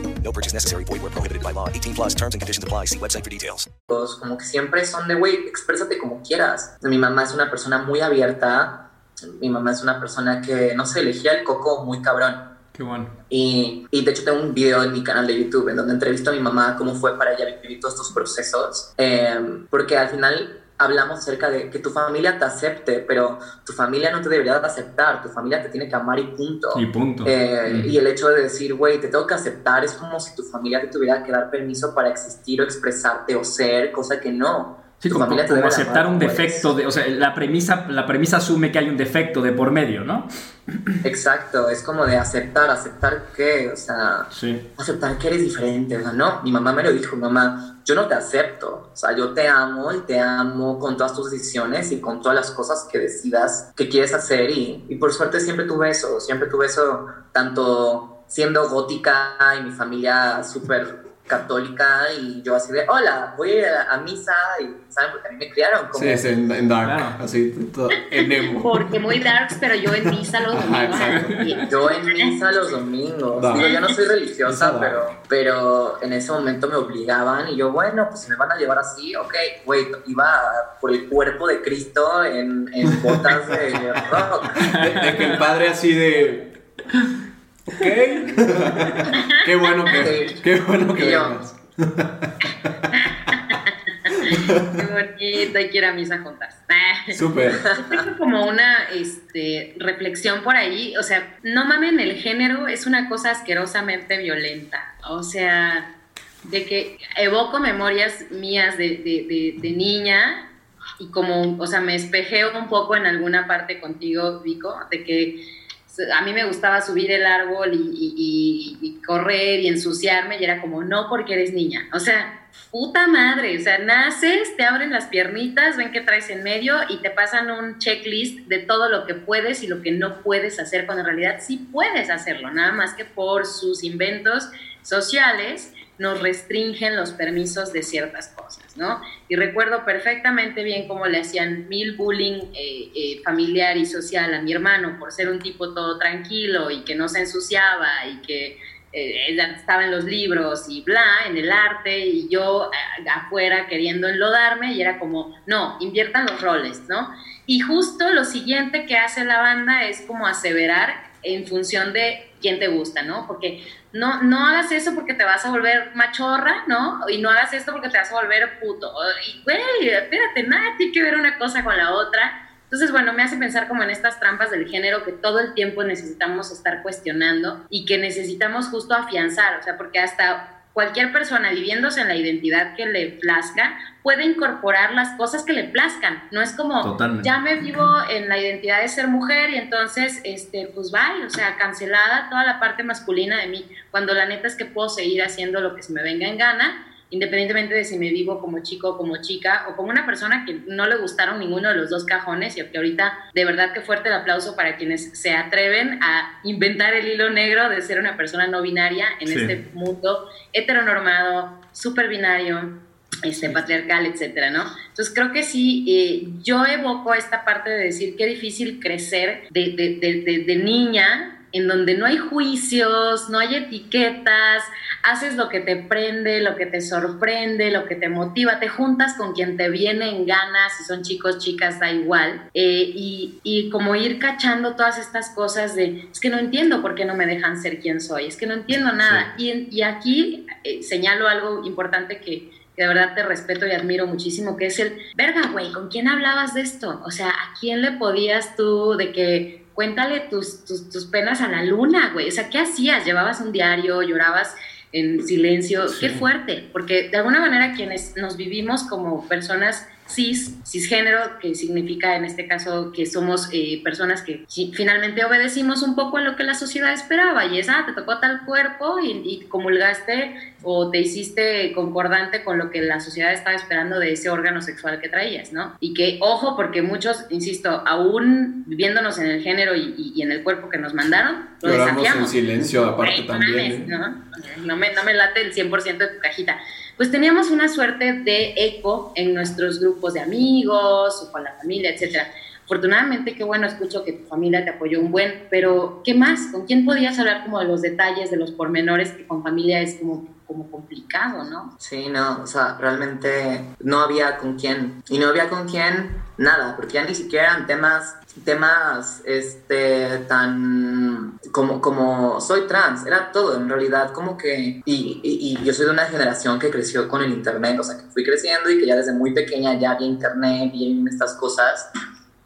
No purchase necessary. Void where prohibited by law. 18 plus terms and conditions apply. See website for details. Como que siempre son de, güey, exprésate como quieras. Mi mamá es una persona muy abierta. Mi mamá es una persona que, no sé, elegía el coco muy cabrón. Qué bueno. Y, y, de hecho tengo un video en mi canal de YouTube en donde entrevisto a mi mamá cómo fue para ella vivir todos estos procesos. Eh, porque al final hablamos acerca de que tu familia te acepte, pero tu familia no te debería de aceptar, tu familia te tiene que amar y punto. Y punto. Eh, Mm. Y el hecho de decir, güey, te tengo que aceptar, es como si tu familia te tuviera que dar permiso para existir o expresarte o ser, cosa que no. Sí, Tu como, familia te como debe de aceptar amar un eres. defecto, de, o sea, la premisa, la premisa asume que hay un defecto de por medio, ¿no? Exacto, es como de aceptar, aceptar que, o sea, Sí. aceptar que eres diferente, o sea, no, mi mamá me lo dijo, mamá, yo no te acepto, o sea, yo te amo y te amo con todas tus decisiones y con todas las cosas que decidas que quieres hacer y, y por suerte siempre tuve eso, siempre tuve eso, tanto siendo gótica y mi familia súper católica y yo así de, hola, voy a ir a, a misa y, ¿saben? Porque a mí me criaron como... Sí, es en, en dark, así, todo, en emo. Porque muy darks, pero yo en misa los domingos. Yo en misa los domingos. Da. Digo, yo no soy religiosa, pero, pero en ese momento me obligaban y yo, bueno, pues si me van a llevar así, ok, güey, iba por el cuerpo de Cristo en, en botas de rock. De, de que el padre así de. Ok. qué bueno que. Qué bueno que vengas. Qué bonito, hay que ir a misa juntas. Súper. Yo tengo como una este, reflexión por ahí, o sea, no mamen, el género es una cosa asquerosamente violenta, o sea, de que evoco memorias mías de, de- de- de niña y como, o sea, me espejé un poco en alguna parte contigo, Vico, de que a mí me gustaba subir el árbol y, correr y ensuciarme y era como, no porque eres niña. O sea, puta madre, o sea, naces, te abren las piernitas, ven que traes en medio y te pasan un checklist de todo lo que puedes y lo que no puedes hacer, cuando en realidad sí puedes hacerlo, nada más que por sus inventos sociales nos restringen los permisos de ciertas cosas, ¿no? Y recuerdo perfectamente bien cómo le hacían mil bullying eh, eh, familiar y social a mi hermano por ser un tipo todo tranquilo y que no se ensuciaba y que eh, estaba en los libros y bla, en el arte, y yo afuera queriendo enlodarme, y era como, no, inviertan los roles, ¿no? Y justo lo siguiente que hace la banda es como aseverar en función de quién te gusta, ¿no? Porque no, no hagas eso porque te vas a volver machorra, ¿no? Y no hagas esto porque te vas a volver puto. Y, güey, espérate, nada tiene que ver una cosa con la otra. Entonces, bueno, me hace pensar como en estas trampas del género que todo el tiempo necesitamos estar cuestionando y que necesitamos justo afianzar, o sea, porque hasta cualquier persona viviéndose en la identidad que le plazca puede incorporar las cosas que le plazcan. No es como, Totalmente. ya me vivo en la identidad de ser mujer y entonces, este, pues vaya, o sea, cancelada toda la parte masculina de mí, cuando la neta es que puedo seguir haciendo lo que se me venga en gana independientemente de si me vivo como chico o como chica o como una persona que no le gustaron ninguno de los dos cajones y que ahorita de verdad que fuerte el aplauso para quienes se atreven a inventar el hilo negro de ser una persona no binaria en Sí. este mundo heteronormado, super binario, este, patriarcal, etcétera, ¿no? Entonces creo que sí, eh, yo evoco esta parte de decir qué difícil crecer de, de- de- de- de niña en donde no hay juicios, no hay etiquetas, haces lo que te prende, lo que te sorprende, lo que te motiva, te juntas con quien te viene en ganas, si son chicos, chicas, da igual, Eh, y, y como ir cachando todas estas cosas de, es que no entiendo por qué no me dejan ser quien soy, es que no entiendo nada. Y, y aquí eh, señalo algo importante que, que de verdad te respeto y admiro muchísimo, que es el, verga, güey, ¿con quién hablabas de esto? O sea, ¿a quién le podías tú de que cuéntale tus, tus, tus penas a la luna, güey? O sea, ¿qué hacías? ¿Llevabas un diario? ¿Llorabas en silencio? Qué fuerte, porque de alguna manera quienes nos vivimos como personas cis, cisgénero, que significa en este caso que somos eh, personas que finalmente obedecimos un poco a lo que la sociedad esperaba y es, ah, te tocó tal cuerpo y, y comulgaste o te hiciste concordante con lo que la sociedad estaba esperando de ese órgano sexual que traías, ¿no? Y que, ojo, porque muchos, insisto, aún viviéndonos en el género y, y- y en el cuerpo que nos mandaron, lo Lloramos en desafiamos. silencio, aparte también. mames, ¿eh? ¿no? No me, no me late el 100% de tu cajita. Pues teníamos una suerte de eco en nuestros grupos de amigos o con la familia, etcétera. Afortunadamente, qué bueno, escucho que tu familia te apoyó un buen, pero ¿qué más? ¿Con quién podías hablar como de los detalles, de los pormenores que con familia es como, como complicado, ¿no? Sí, no, o sea, realmente no había con quién. Y no había con quién nada, porque ya ni siquiera eran temas, temas, este, tan, como, como soy trans, era todo en realidad, como que, y, y, yo soy de una generación que creció con el internet, o sea, que fui creciendo y que ya desde muy pequeña ya había internet y estas cosas.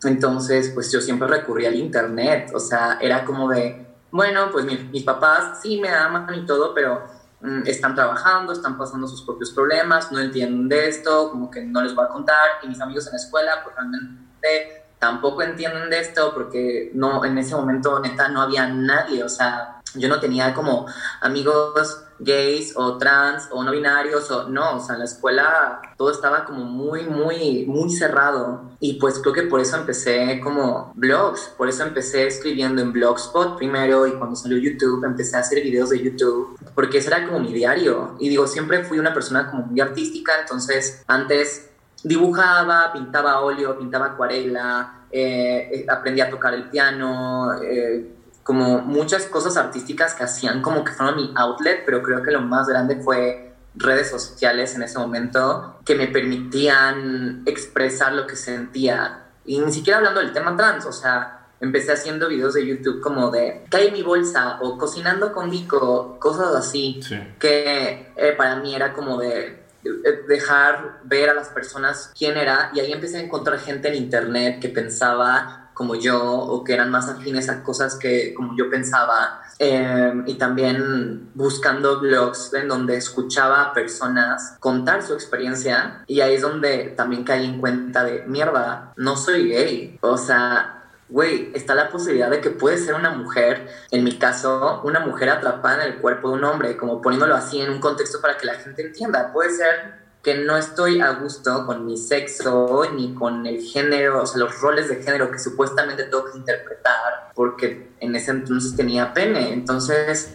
Entonces, pues yo siempre recurrí al internet, o sea, era como de, bueno, pues mi- mis papás sí me aman y todo, pero mm, están trabajando, están pasando sus propios problemas, no entienden de esto, como que no les voy a contar, y mis amigos en la escuela, pues realmente tampoco entienden de esto, porque no, en ese momento neta no había nadie, o sea, yo no tenía como amigos gays o trans o no binarios o no, o sea, en la escuela todo estaba como muy, muy, muy cerrado. Y pues creo que por eso empecé como blogs, por eso empecé escribiendo en Blogspot primero y cuando salió YouTube empecé a hacer videos de YouTube porque ese era como mi diario. Y digo, siempre fui una persona como muy artística, entonces antes dibujaba, pintaba óleo, pintaba acuarela, eh, eh, aprendí a tocar el piano, eh, como muchas cosas artísticas que hacían como que fueron mi outlet, pero creo que lo más grande fue redes sociales en ese momento que me permitían expresar lo que sentía. Y ni siquiera hablando del tema trans, o sea, empecé haciendo videos de YouTube como de cae mi bolsa o cocinando con Vico, cosas así, que eh, para mí era como de eh, dejar ver a las personas quién era y ahí empecé a encontrar gente en internet que pensaba como yo o que eran más afines a cosas que como yo pensaba. Eh, y también buscando blogs en donde escuchaba a personas contar su experiencia y ahí es donde también caí en cuenta de mierda, no soy gay. O sea, güey, está la posibilidad de que puede ser una mujer, en mi caso, una mujer atrapada en el cuerpo de un hombre, como poniéndolo así en un contexto para que la gente entienda. Puede ser que no estoy a gusto con mi sexo ni con el género, o sea, los roles de género que supuestamente tengo que interpretar, porque en ese entonces tenía pene. Entonces,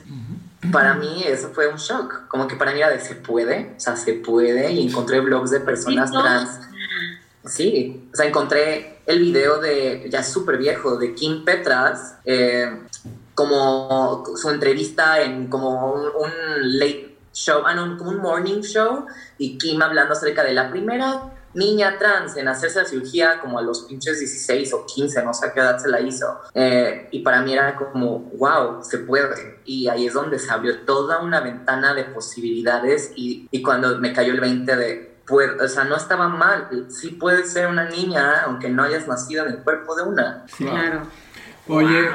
para mí eso fue un shock. Como que para mí era de se puede, o sea, se puede, y encontré blogs de personas trans. Sí, o sea, encontré el video de, ya súper viejo, de Kim Petras, eh, como su entrevista en como un, un late show, ah, no, como un morning show, y Kim hablando acerca de la primera niña trans en hacerse la cirugía como a los pinches 16 o 15, no sé a qué edad se la hizo. Eh, y para mí era como, wow, se puede. Y ahí es donde se abrió toda una ventana de posibilidades y, y cuando me cayó el 20 de, pues, o sea, no estaba mal, sí puedes ser una niña aunque no hayas nacido en el cuerpo de una. Claro. Oye,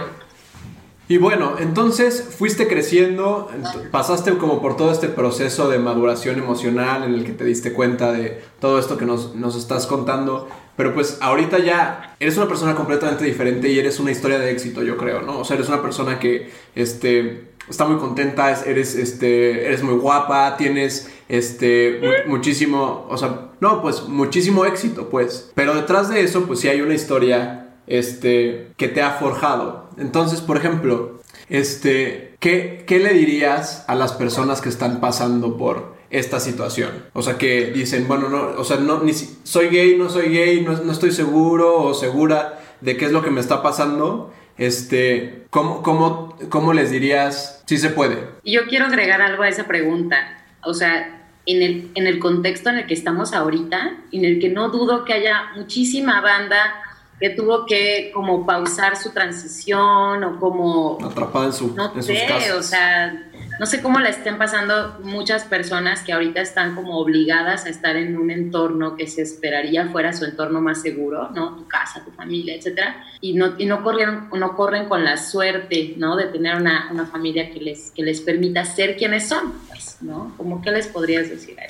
y bueno, entonces fuiste creciendo, ent- pasaste como por todo este proceso de maduración emocional en el que te diste cuenta de todo esto que nos, nos estás contando, pero pues ahorita ya eres una persona completamente diferente y eres una historia de éxito, yo creo, ¿no? O sea, eres una persona que este, está muy contenta, es- eres, este, eres muy guapa, tienes este, mu- muchísimo, o sea, no, pues muchísimo éxito, pues. Pero detrás de eso, pues sí hay una historia este, que te ha forjado. Entonces, por ejemplo, este, ¿qué, qué le dirías a las personas que están pasando por esta situación? O sea, que dicen, bueno, no, o sea, no, ni soy gay, no soy gay, no, no estoy seguro o segura de qué es lo que me está pasando. Este, ¿cómo, cómo, cómo les dirías si se puede? Yo quiero agregar algo a esa pregunta. O sea, en el, en el contexto en el que estamos ahorita, en el que no dudo que haya muchísima banda que tuvo que como pausar su transición o como Atrapada en, su, no en sus sé, casas. o sea, no sé cómo la estén pasando muchas personas que ahorita están como obligadas a estar en un entorno que se esperaría fuera su entorno más seguro, ¿no? Tu casa, tu familia, etcétera, y no, y no corrieron, no corren con la suerte, ¿no? De tener una, una familia que les, que les permita ser quienes son, pues, ¿no? ¿Cómo qué les podrías decir a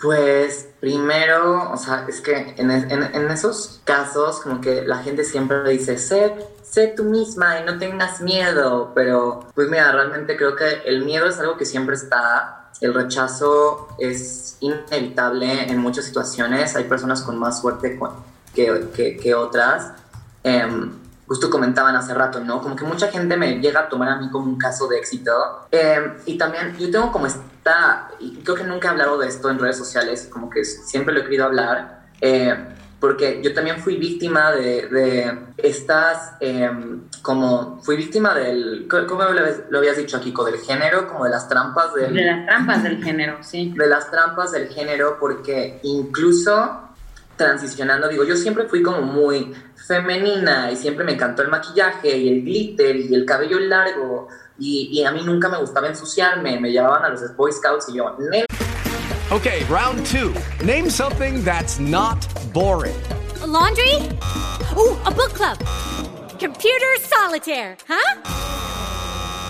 Pues primero, o sea, es que en, esos casos como que la gente siempre dice, sé, sé tú misma y no tengas miedo, pero pues mira, realmente creo que el miedo es algo que siempre está, el rechazo es inevitable en muchas situaciones, hay personas con más suerte que- que otras. Em, justo comentaban hace rato, ¿no? Como que mucha gente me llega a tomar a mí como un caso de éxito. Em, y también yo tengo como esta, y creo que nunca he hablado de esto en redes sociales, como que siempre lo he querido hablar, eh, porque yo también fui víctima de, de estas, em, como, fui víctima del, ¿cómo lo habías- lo habías dicho, Kiko? Del género, como de las trampas del... De las trampas del género, sí. De las trampas del género, porque incluso transicionando, digo, yo siempre fui como muy femenina y siempre me encantó el maquillaje y el glitter y el cabello largo y, y a mí nunca me gustaba ensuciarme, me llevaban a los Boy Scouts y yo, "Nel- Okay, round two. Name something that's not boring. A laundry? Oh, a book club. Computer solitaire, huh?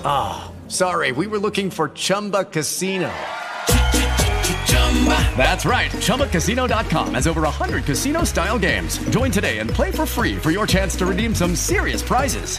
Ah, sorry, we were looking for Chumba Casino. That's right. ChumbaCasino.com has over 100 casino style games. Join today and play for free for your chance to redeem some serious prizes.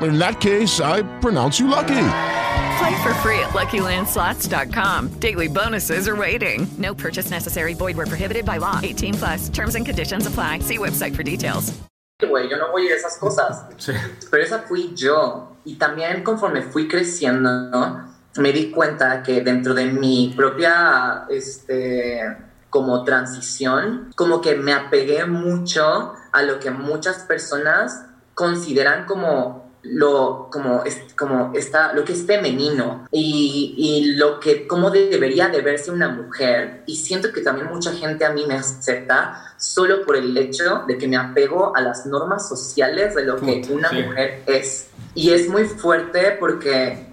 In that case, I pronounce you lucky. Play for free at LuckyLandSlots.com. Daily bonuses are waiting. No purchase necessary. Void where prohibited by law. 18 plus. Terms and conditions apply. See website for details. güey, yo no voy a esas cosas. Pero esa fui yo. Y también conforme fui creciendo, ¿no? me di cuenta que dentro de mi propia, este, como transición, como que me apegué mucho a lo que muchas personas consideran como lo como es, como está lo que es femenino y, y lo que cómo debería de verse una mujer y siento que también mucha gente a mí me acepta solo por el hecho de que me apego a las normas sociales de lo que una sí. mujer es y es muy fuerte porque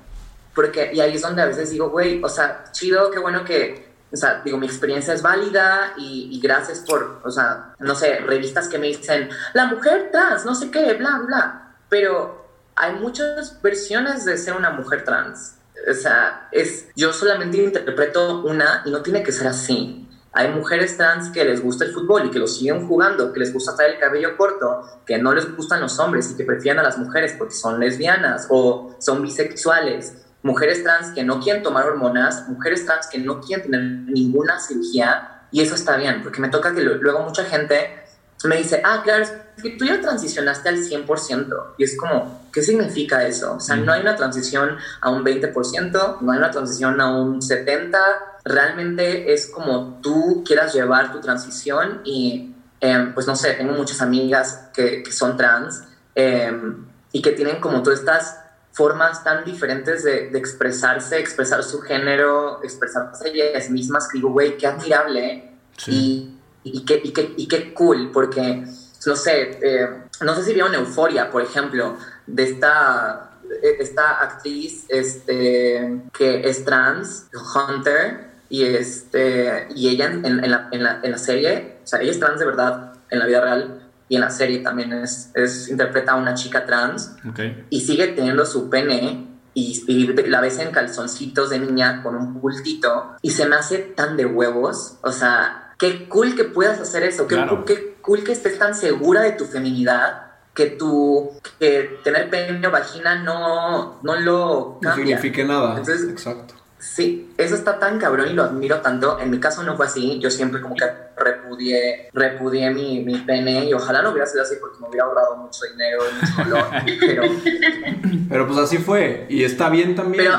porque y ahí es donde a veces digo güey o sea chido qué bueno que o sea, digo, mi experiencia es válida y, y gracias por, o sea, no sé, revistas que me dicen, la mujer trans, no sé qué, bla, bla. Pero hay muchas versiones de ser una mujer trans. O sea, es, yo solamente interpreto una y no tiene que ser así. Hay mujeres trans que les gusta el fútbol y que lo siguen jugando, que les gusta traer el cabello corto, que no les gustan los hombres y que prefieren a las mujeres porque son lesbianas o son bisexuales. Mujeres trans que no quieren tomar hormonas, mujeres trans que no quieren tener ninguna cirugía y eso está bien, porque me toca que luego mucha gente me dice, ah, claro, es que tú ya transicionaste al 100%. Y es como, ¿qué significa eso? O sea, no hay una transición a un 20%, no hay una transición a un 70%. Realmente es como tú quieras llevar tu transición y, eh, pues no sé, tengo muchas amigas que, que son trans eh, y que tienen como todas estas formas tan diferentes de, de expresarse, expresar su género, expresarse ellas mismas, que digo, güey, qué admirable y, y, qué, y, qué, y qué cool, porque, no sé, eh, no sé si vieron Euforia, por ejemplo, de esta, esta actriz este, que es trans, Hunter, y, este, y ella en, en la, en, la, en la serie, o sea, ella es trans de verdad en la vida real, y en la serie también es, es interpreta a una chica trans y sigue teniendo su pene y, y la ves en calzoncitos de niña con un bultito y se me hace tan de huevos, o sea, qué cool que puedas hacer eso, qué, Claro. qué cool que estés tan segura de tu feminidad que tu que tener pene o vagina no, no lo No cambia. signifique nada. Entonces, Exacto. Sí, eso está tan cabrón y lo admiro tanto. En mi caso no fue así. Yo siempre como que repudié, repudié mi, mi pene y ojalá no hubiera sido así porque me hubiera ahorrado mucho dinero y mucho dolor. Pero, Pero pues así fue. Y está bien también. pero,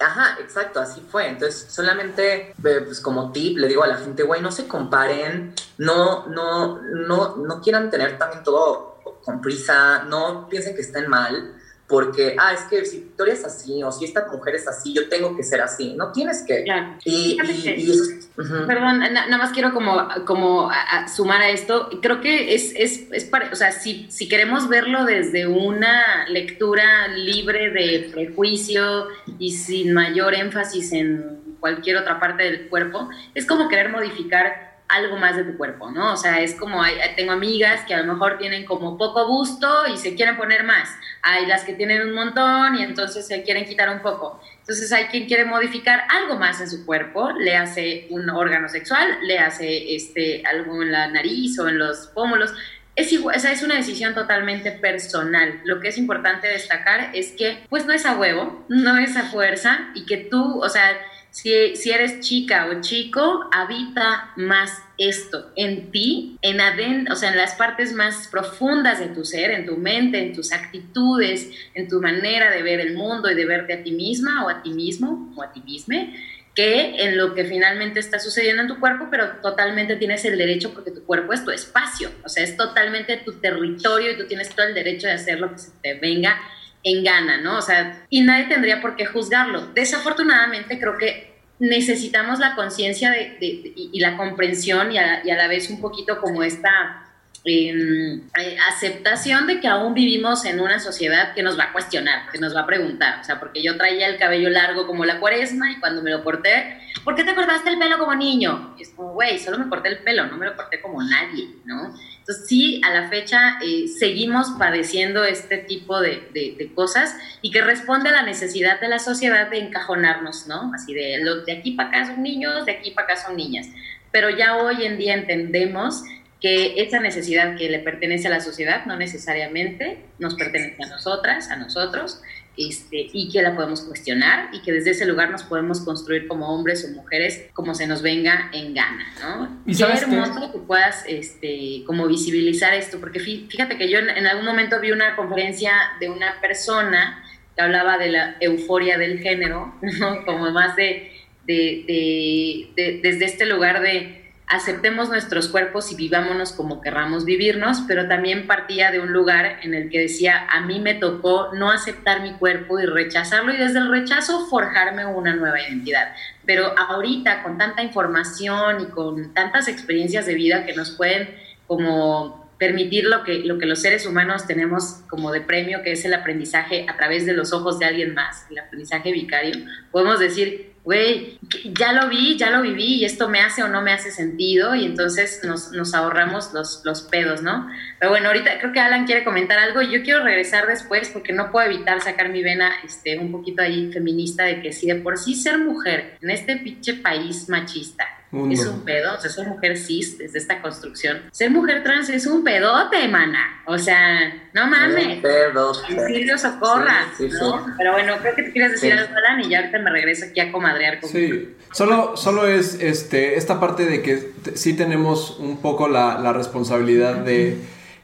ajá, exacto, así fue. Entonces, solamente, eh, pues como tip, le digo a la gente, güey, no se comparen, no, no, no, no quieran tener también todo con prisa, no piensen que estén mal. Porque, ah, es que si Victoria es así, o si esta mujer es así, yo tengo que ser así. No tienes que. Y, Fíjate y- eso. Perdón, na- nada más quiero como, como a- a sumar a esto. Creo que es, es, es para, o sea, si, si queremos verlo desde una lectura libre de prejuicio y sin mayor énfasis en cualquier otra parte del cuerpo, es como querer modificar algo más de tu cuerpo, ¿no? O sea, es como, hay, tengo amigas que a lo mejor tienen como poco gusto y se quieren poner más. Hay las que tienen un montón y entonces se quieren quitar un poco. Entonces hay quien quiere modificar algo más en su cuerpo, le hace un órgano sexual, le hace este, algo en la nariz o en los pómulos. Es igual, o sea, es una decisión totalmente personal. Lo que es importante destacar es que, pues, no es a huevo, no es a fuerza y que tú, o sea, si, eres chica o chico, habita más esto en ti, en aden- o sea, en las partes más profundas de tu ser, en tu mente, en tus actitudes, en tu manera de ver el mundo y de verte a ti misma o a ti mismo o a ti misma, que en lo que finalmente está sucediendo en tu cuerpo, pero totalmente tienes el derecho porque tu cuerpo es tu espacio, o sea, es totalmente tu territorio y tú tienes todo el derecho de hacer lo que se te venga en gana, ¿no? O sea, y nadie tendría por qué juzgarlo. Desafortunadamente creo que necesitamos la conciencia de, de- y la comprensión y a, y a la vez un poquito como esta eh, aceptación de que aún vivimos en una sociedad que nos va a cuestionar, que nos va a preguntar, o sea, porque yo traía el cabello largo como la cuaresma y cuando me lo corté, ¿por qué te cortaste el pelo como niño? Y es como, güey, solo me corté el pelo, no me lo corté como nadie, ¿no? Entonces sí, a la fecha eh, seguimos padeciendo este tipo de, de- de cosas y que responde a la necesidad de la sociedad de encajonarnos, ¿no? Así de, los de aquí para acá son niños, de aquí para acá son niñas. Pero ya hoy en día entendemos que esa necesidad que le pertenece a la sociedad no necesariamente nos pertenece a nosotras, a nosotros, este, y que la podemos cuestionar y que desde ese lugar nos podemos construir como hombres o mujeres como se nos venga en gana, ¿no? ¿Y Qué hermoso que puedas este, como visibilizar esto, porque fí- fíjate que yo en, en algún momento vi una conferencia de una persona que hablaba de la euforia del género, ¿no? como más de, de- de- de- desde este lugar de aceptemos nuestros cuerpos y vivámonos como querramos vivirnos, pero también partía de un lugar en el que decía, a mí me tocó no aceptar mi cuerpo y rechazarlo y desde el rechazo forjarme una nueva identidad. Pero ahorita con tanta información y con tantas experiencias de vida que nos pueden como permitir lo que, lo que los seres humanos tenemos como de premio, que es el aprendizaje a través de los ojos de alguien más, el aprendizaje vicario, podemos decir, güey, ya lo vi, ya lo viví y esto me hace o no me hace sentido y entonces nos, nos, ahorramos los, los pedos, ¿no? Pero bueno, ahorita creo que Alan quiere comentar algo y yo quiero regresar después porque no puedo evitar sacar mi vena este, un poquito ahí feminista de que si de por sí ser mujer en este pinche país machista Mundo. es un pedo, o sea, soy mujer cis desde esta construcción. Ser mujer trans es un pedote, mana. O sea, no mames. Dios socorra, sí, sí, ¿no? Pero bueno, creo que te quieres decir algo, Alan, y ya ahorita me regreso aquí a comadrear con Sí, solo, solo es este, esta parte de que sí tenemos un poco la, la responsabilidad de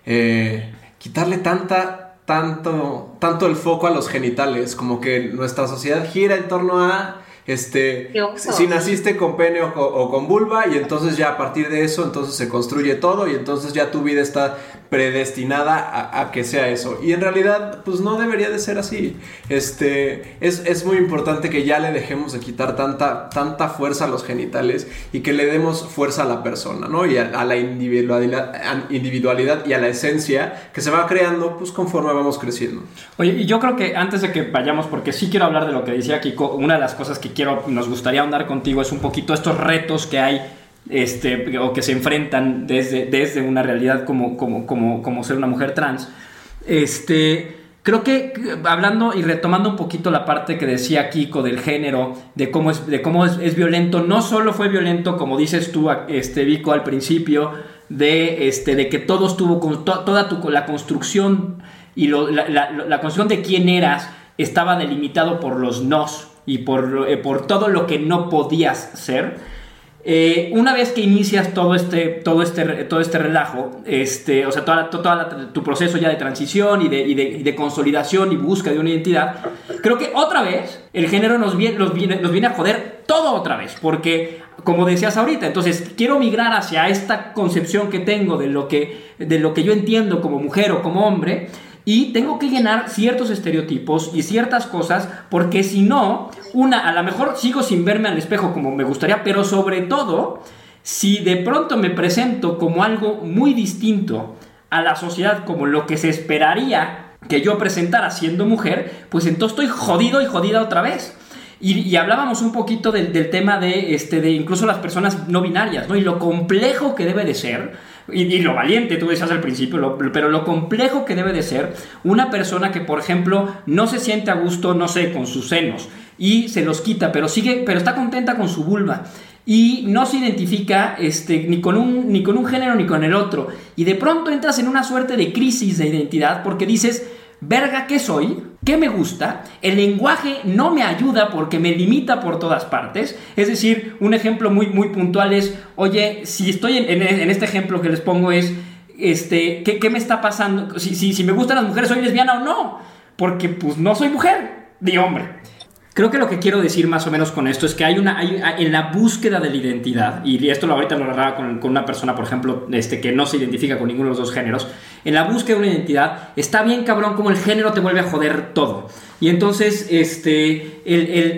eh, quitarle tanta, tanto, tanto el foco a los genitales, como que nuestra sociedad gira en torno a este, si naciste con pene o, o, con vulva y entonces ya a partir de eso entonces se construye todo y entonces ya tu vida está predestinada a, que sea eso. Y en realidad pues no debería de ser así. Este, es, es, muy importante que ya le dejemos de quitar tanta, tanta fuerza a los genitales y que le demos fuerza a la persona, ¿no? Y a, a la individualidad, individualidad y a la esencia que se va creando pues conforme vamos creciendo. Oye, y yo creo que antes de que vayamos, porque sí quiero hablar de lo que decía Kiko, una de las cosas que quiero, nos gustaría ahondar contigo es un poquito estos retos que hay este, o que se enfrentan desde, desde una realidad como, como, como, como ser una mujer trans. Este, creo que hablando y retomando un poquito la parte que decía Kiko del género, de cómo es, de cómo es, es violento, no solo fue violento, como dices tú, este, Vico, al principio, de, este, de que todo estuvo con to, toda tu, la construcción y la, la construcción de quién eras estaba delimitado por los nos y por, eh, por todo lo que no podías ser. Eh, una vez que inicias todo este, todo este, todo este relajo, este, o sea, toda, toda tu proceso ya de transición y de, y, de, y de, consolidación y búsqueda de una identidad, creo que otra vez el género nos viene, nos, viene, nos viene a joder todo otra vez, porque como decías ahorita, entonces quiero migrar hacia esta concepción que tengo de lo que, de lo que yo entiendo como mujer o como hombre, y tengo que llenar ciertos estereotipos y ciertas cosas porque si no, una, a lo mejor sigo sin verme al espejo como me gustaría, pero sobre todo, si de pronto me presento como algo muy distinto a la sociedad, como lo que se esperaría que yo presentara siendo mujer, pues entonces estoy jodido y jodida otra vez. Y, hablábamos un poquito del, del, tema de, este, de incluso las personas no binarias, ¿no? Y lo complejo que debe de ser y, lo valiente, tú decías al principio, pero lo complejo que debe de ser una persona que, por ejemplo, no se siente a gusto, no sé, con sus senos y se los quita, pero sigue, pero está contenta con su vulva y no se identifica este, ni, con un, ni con un género ni con el otro. Y de pronto entras en una suerte de crisis de identidad porque dices, verga, ¿qué soy? ¿Qué me gusta? El lenguaje no me ayuda porque me limita por todas partes. Es decir, un ejemplo muy, muy puntual es, oye, si estoy en, este ejemplo que les pongo es, este, ¿qué, me está pasando? Si, si, me gustan las mujeres, ¿soy lesbiana o no? Porque pues no soy mujer, de hombre. Creo que lo que quiero decir más o menos con esto es que hay una, en la búsqueda de la identidad, y esto ahorita lo hablaba con, con, una persona, por ejemplo, este, que no se identifica con ninguno de los dos géneros, en la búsqueda de una identidad está bien cabrón como el género te vuelve a joder todo. Y entonces, este,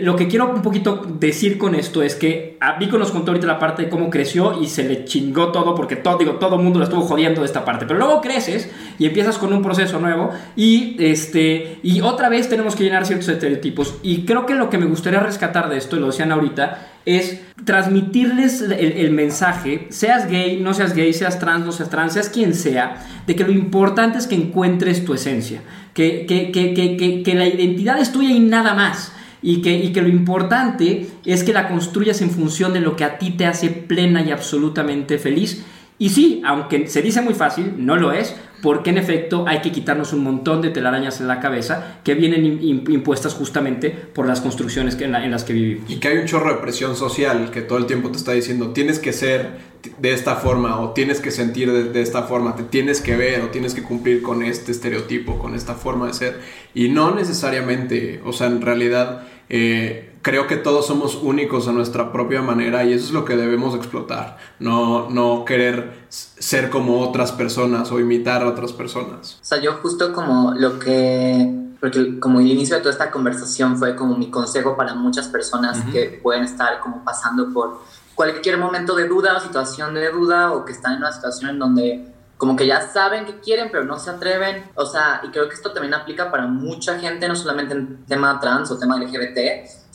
lo que quiero un poquito decir con esto es que a Vico nos contó ahorita la parte de cómo creció y se le chingó todo porque todo, digo, todo el mundo lo estuvo jodiendo de esta parte. Pero luego creces y empiezas con un proceso nuevo y, este, y otra vez tenemos que llenar ciertos estereotipos. Y creo que lo que me gustaría rescatar de esto, y lo decían ahorita, es transmitirles el, mensaje, seas gay, no seas gay, seas trans, no seas trans, seas quien sea, de que lo importante es que encuentres tu esencia, que, que, que, que, que la identidad es tuya y nada más. Y que, y que, lo importante es que la construyas en función de lo que a ti te hace plena y absolutamente feliz. Y sí, aunque se dice muy fácil, no lo es, porque en efecto hay que quitarnos un montón de telarañas en la cabeza que vienen impuestas justamente por las construcciones que en, la, en, las que vivimos. Y que hay un chorro de presión social que todo el tiempo te está diciendo, tienes que ser de esta forma o tienes que sentir de, esta forma, te tienes que ver o tienes que cumplir con este estereotipo, con esta forma de ser. Y no necesariamente, o sea, en realidad... Eh, creo que todos somos únicos a nuestra propia manera y eso es lo que debemos explotar, no, no querer ser como otras personas o imitar a otras personas. O sea, yo justo como lo que, porque como el inicio de toda esta conversación fue como mi consejo para muchas personas que pueden estar como pasando por cualquier momento de duda o situación de duda o que están en una situación en donde como que ya saben que quieren, pero no se atreven. O sea, y creo que esto también aplica para mucha gente, no solamente en tema trans o tema LGBT,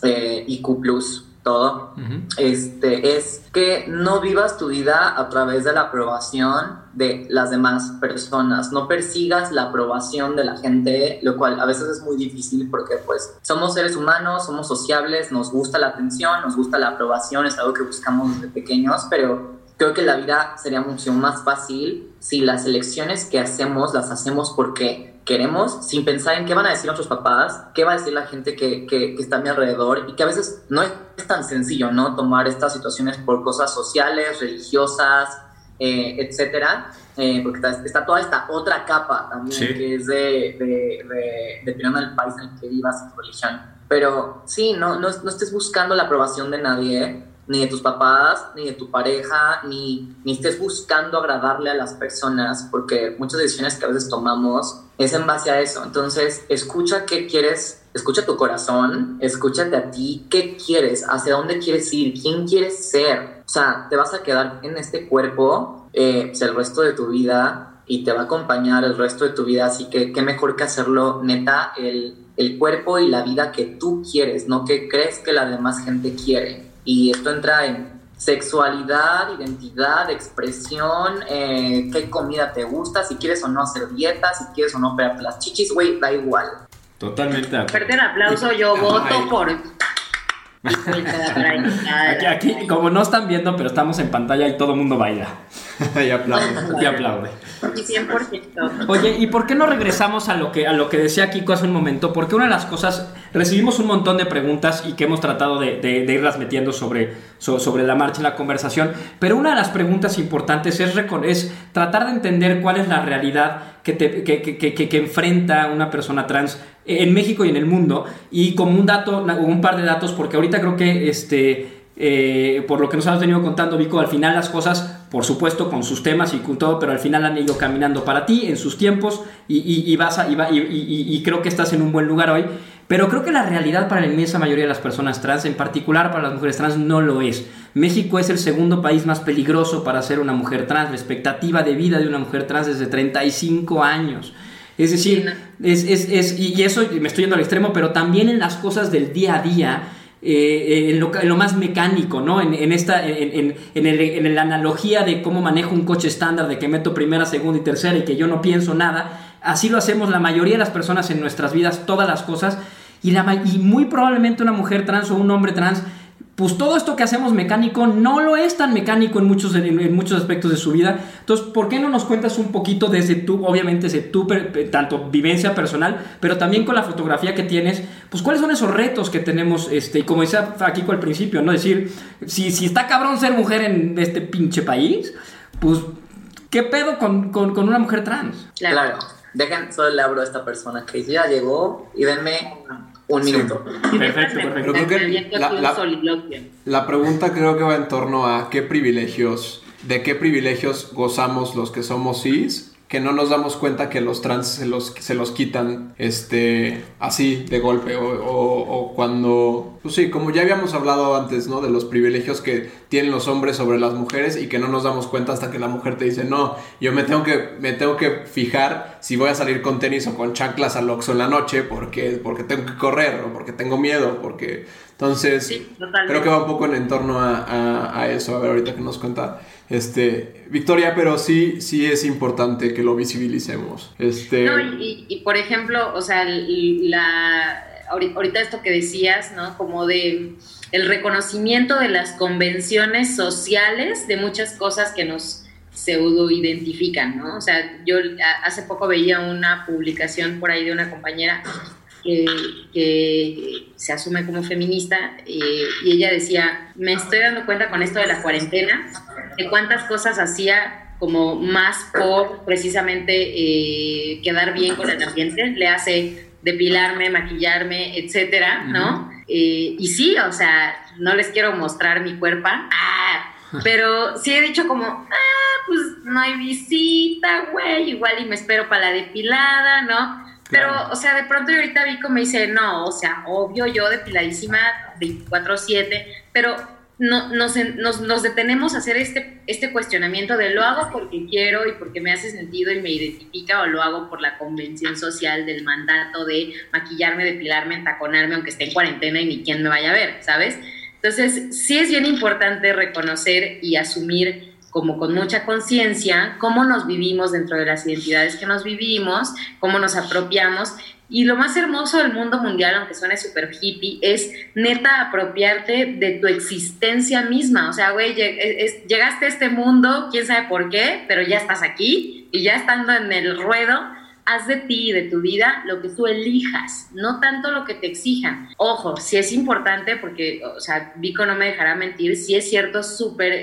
eh, IQ, todo. este, es que no vivas tu vida a través de la aprobación de las demás personas. No persigas la aprobación de la gente, lo cual a veces es muy difícil porque, pues, somos seres humanos, somos sociables, nos gusta la atención, nos gusta la aprobación, es algo que buscamos desde pequeños, pero creo que la vida sería mucho más fácil si las elecciones que hacemos las hacemos porque queremos, sin pensar en qué van a decir nuestros papás, qué va a decir la gente que, que, está a mi alrededor, y que a veces no es, tan sencillo, ¿no? Tomar estas situaciones por cosas sociales, religiosas, eh, etcétera, eh, porque está, toda esta otra capa también que es de, de, de, dependiendo del país en el que vivas, tu religión. Pero sí, no, no, no estés buscando la aprobación de nadie, ni de tus papás, ni de tu pareja, ni, ni estés buscando agradarle a las personas, porque muchas decisiones que a veces tomamos es en base a eso. Entonces, escucha qué quieres, escucha tu corazón, escúchate a ti, qué quieres, hacia dónde quieres ir, quién quieres ser. O sea, te vas a quedar en este cuerpo eh, pues, el resto de tu vida y te va a acompañar el resto de tu vida, así que qué mejor que hacerlo neta el, el cuerpo y la vida que tú quieres, no que crees que la demás gente quiere. Y esto entra en sexualidad, identidad, expresión, eh, qué comida te gusta, si quieres o no hacer dieta, si quieres o no operarte las chichis, güey, da igual. Totalmente. Perder aplauso, yo voto por Aquí, aquí, como no están viendo, pero estamos en pantalla y todo el mundo baila. y aplaude. y aplaude. Y 100%. Oye, ¿y por qué no regresamos a lo que, a lo que decía Kiko hace un momento? Porque una de las cosas, recibimos un montón de preguntas y que hemos tratado de, de, irlas metiendo sobre, sobre la marcha en la conversación, pero una de las preguntas importantes es, es tratar de entender cuál es la realidad que, te, que, que, que enfrenta una persona trans en México y en el mundo. Y como un dato, un par de datos, porque ahorita creo que este. Eh, por lo que nos has venido contando, Vico, al final las cosas, por supuesto, con sus temas y con todo, pero al final han ido caminando para ti en sus tiempos y, vas a, y, creo que estás en un buen lugar hoy. Pero creo que la realidad para la inmensa mayoría de las personas trans, en particular para las mujeres trans, no lo es. México es el segundo país más peligroso para ser una mujer trans. La expectativa de vida de una mujer trans es de 35 años. Es decir, es, es, es, y eso me estoy yendo al extremo, pero también en las cosas del día a día, eh, en, lo, más mecánico, ¿no? En, esta, en, en, la analogía de cómo manejo un coche estándar, de que meto primera, segunda y tercera y que yo no pienso nada, así lo hacemos la mayoría de las personas en nuestras vidas, todas las cosas, y, la, y muy probablemente una mujer trans o un hombre trans pues todo esto que hacemos mecánico no lo es tan mecánico en muchos, en, muchos aspectos de su vida. Entonces, ¿por qué no nos cuentas un poquito desde tu, obviamente, desde tu tanto vivencia personal, pero también con la fotografía que tienes, pues cuáles son esos retos que tenemos, este, y como decía aquí al principio, ¿no? Decir, si, si está cabrón ser mujer en este pinche país, pues, ¿qué pedo con, con, una mujer trans? Claro. Dejen, solo le abro a esta persona que ya llegó y denme un minuto. Perfecto, perfecto. la, pregunta creo que va en torno a qué privilegios, de qué privilegios gozamos los que somos cis que no nos damos cuenta que los trans se los, se los quitan este, así de golpe o, cuando, pues sí, como ya habíamos hablado antes, ¿no? De los privilegios que tienen los hombres sobre las mujeres y que no nos damos cuenta hasta que la mujer te dice, no, yo me tengo que, me tengo que fijar si voy a salir con tenis o con chanclas al Oxxo en la noche porque, porque tengo que correr o porque tengo miedo, porque... Entonces, creo que va un poco en entorno a, a eso. A ver, ahorita que nos cuenta este, Victoria, pero sí, sí es importante que lo visibilicemos. Este... y, por ejemplo, o sea, la, ahorita esto que decías, ¿no? Como de el reconocimiento de las convenciones sociales de muchas cosas que nos pseudo identifican, ¿no? O sea, yo hace poco veía una publicación por ahí de una compañera que, se asume como feminista eh, y ella decía, me estoy dando cuenta con esto de la cuarentena, de cuántas cosas hacía como más por precisamente eh, quedar bien con el ambiente, le hace depilarme, maquillarme, etcétera, ¿no? Eh, y sí, o sea, no les quiero mostrar mi cuerpo, ah, pero sí he dicho como, ah, pues no hay visita, güey, igual y me espero para la depilada, ¿no? Pero, o sea, de pronto yo ahorita Vico me dice, no, o sea, obvio, yo depiladísima 24-7, pero no, nos, nos, detenemos a hacer este, este cuestionamiento de lo hago porque quiero y porque me hace sentido y me identifica o lo hago por la convención social del mandato de maquillarme, depilarme, entaconarme, aunque esté en cuarentena y ni quien me vaya a ver, ¿sabes? Entonces, sí es bien importante reconocer y asumir como con mucha conciencia cómo nos vivimos dentro de las identidades que nos vivimos, cómo nos apropiamos. Y lo más hermoso del mundo mundial, aunque suene súper hippie, es neta apropiarte de tu existencia misma. O sea, güey, llegaste a este mundo, quién sabe por qué, pero ya estás aquí y ya estando en el ruedo, haz de ti y de tu vida lo que tú elijas, no tanto lo que te exijan. Ojo, si es importante, porque, o sea, Vico no me dejará mentir, si es cierto, súper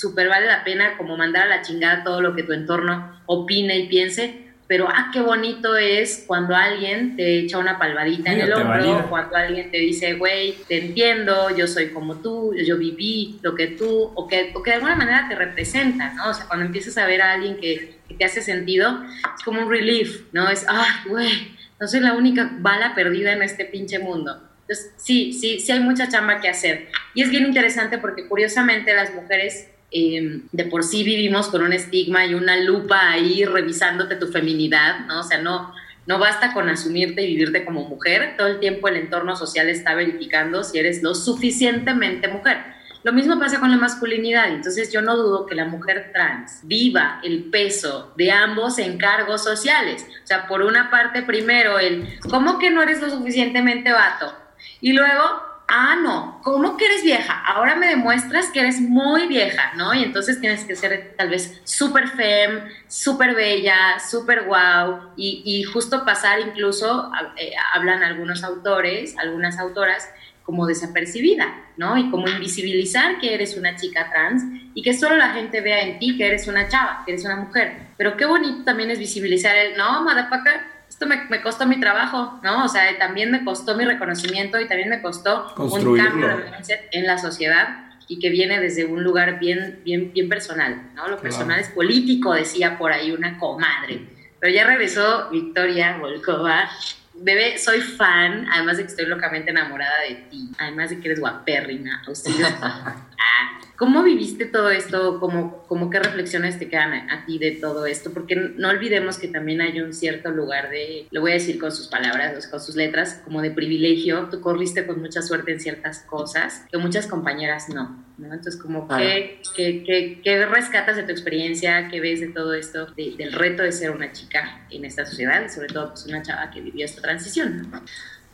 súper vale la pena como mandar a la chingada todo lo que tu entorno opine y piense, pero ah, qué bonito es cuando alguien te echa una palmadita en el hombro, cuando alguien te dice, güey, te entiendo, yo soy como tú, yo viví lo que tú, o que, o que de alguna manera te representa, ¿no? O sea, cuando empiezas a ver a alguien que, que te hace sentido, es como un relief, ¿no? Es, ah, güey, no soy la única bala perdida en este pinche mundo. Entonces, sí, sí, sí hay mucha chamba que hacer. Y es bien interesante porque curiosamente las mujeres Em, de por sí vivimos con un estigma y una lupa ahí revisándote tu feminidad, ¿no? O sea, no, no basta con asumirte y vivirte como mujer, todo el tiempo el entorno social está verificando si eres lo suficientemente mujer. Lo mismo pasa con la masculinidad, entonces yo no dudo que la mujer trans viva el peso de ambos encargos sociales. O sea, por una parte primero el, ¿cómo que no eres lo suficientemente vato? Y luego ah, no, ¿cómo que eres vieja? Ahora me demuestras que eres muy vieja, ¿no? Y entonces tienes que ser tal vez súper fem, súper bella, súper guau, y, justo pasar incluso, eh, hablan algunos autores, algunas autoras, como desapercibida, ¿no? Y como invisibilizar que eres una chica trans y que solo la gente vea en ti que eres una chava, que eres una mujer. Pero qué bonito también es visibilizar el, no, motherfucker, esto me, me, costó mi trabajo, ¿no? O sea, también me costó mi reconocimiento y también me costó un cambio de en la sociedad y que viene desde un lugar bien, bien, bien personal, ¿no? Lo personal es político, decía por ahí una comadre. Pero ya regresó Victoria Volkova. Bebé, soy fan, además de que estoy locamente enamorada de ti, además de que eres guapérrima. ah, ¿Cómo viviste todo esto? ¿Cómo, cómo qué reflexiones te quedan a, ti de todo esto? Porque no olvidemos que también hay un cierto lugar de, lo voy a decir con sus palabras, con sus letras, como de privilegio. Tú corriste con mucha suerte en ciertas cosas que muchas compañeras no. ¿no? Entonces, como, ¿qué, qué, qué, rescatas de tu experiencia? ¿Qué ves de todo esto? del reto de ser una chica en esta sociedad, sobre todo pues, una chava que vivió esta transición.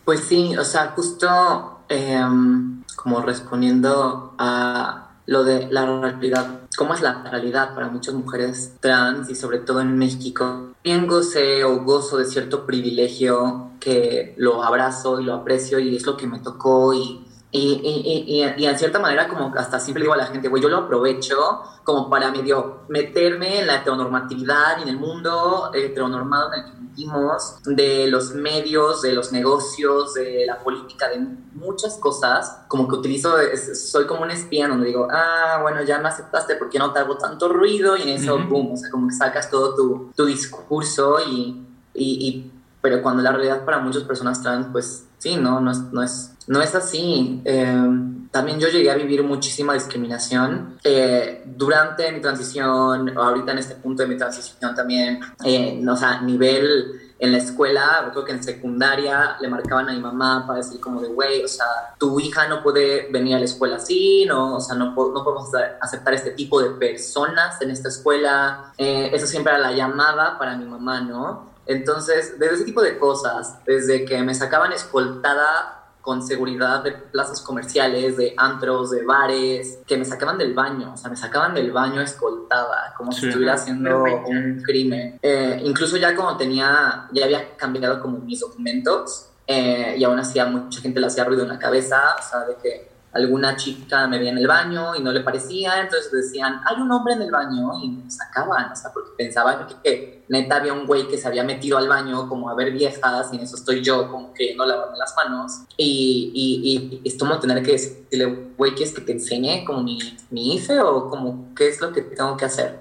Pues sí, o sea, justo em, como respondiendo a lo de la realidad, cómo es la realidad para muchas mujeres trans y sobre todo en México. Bien gocé o gozo de cierto privilegio que lo abrazo y lo aprecio y es lo que me tocó y y, y, y, y, en cierta manera, como hasta siempre digo a la gente, güey, yo lo aprovecho como para medio meterme en la heteronormatividad y en el mundo heteronormado en el que vivimos, de los medios, de los negocios, de la política, de muchas cosas. Como que utilizo, soy como un espía donde digo, ah, bueno, ya me aceptaste porque no te hago tanto ruido y en eso, boom, o sea, como que sacas todo tu, tu discurso y, y, pero cuando la realidad para muchas personas trans, pues sí, no, no es, no es no es así. Em, también yo llegué a vivir muchísima discriminación eh, durante mi transición, ahorita en este punto de mi transición también, eh, o sea, nivel en la escuela, creo que en secundaria le marcaban a mi mamá para decir como de, güey, o sea, tu hija no puede venir a la escuela así, no, o sea, no, no podemos aceptar este tipo de personas en esta escuela. Eh, eso siempre era la llamada para mi mamá, ¿no? Entonces, desde ese tipo de cosas, desde que me sacaban escoltada con seguridad de plazas comerciales, de antros, de bares, que me sacaban del baño, o sea, me sacaban del baño escoltada, como si estuviera haciendo un crimen. Eh, incluso ya como tenía, ya había cambiado como mis documentos, eh, y aún así a mucha gente le hacía ruido en la cabeza, o sea, de que alguna chica me veía en el baño y no le parecía, entonces decían, hay un hombre en el baño y me sacaban, o sea, porque pensaban que, que neta había un güey que se había metido al baño como a ver viejas y en eso estoy yo como que no lavarme las manos y, y, y es como tener que decirle, güey, ¿quieres que te enseñe como mi, mi IFE o como qué es lo que tengo que hacer?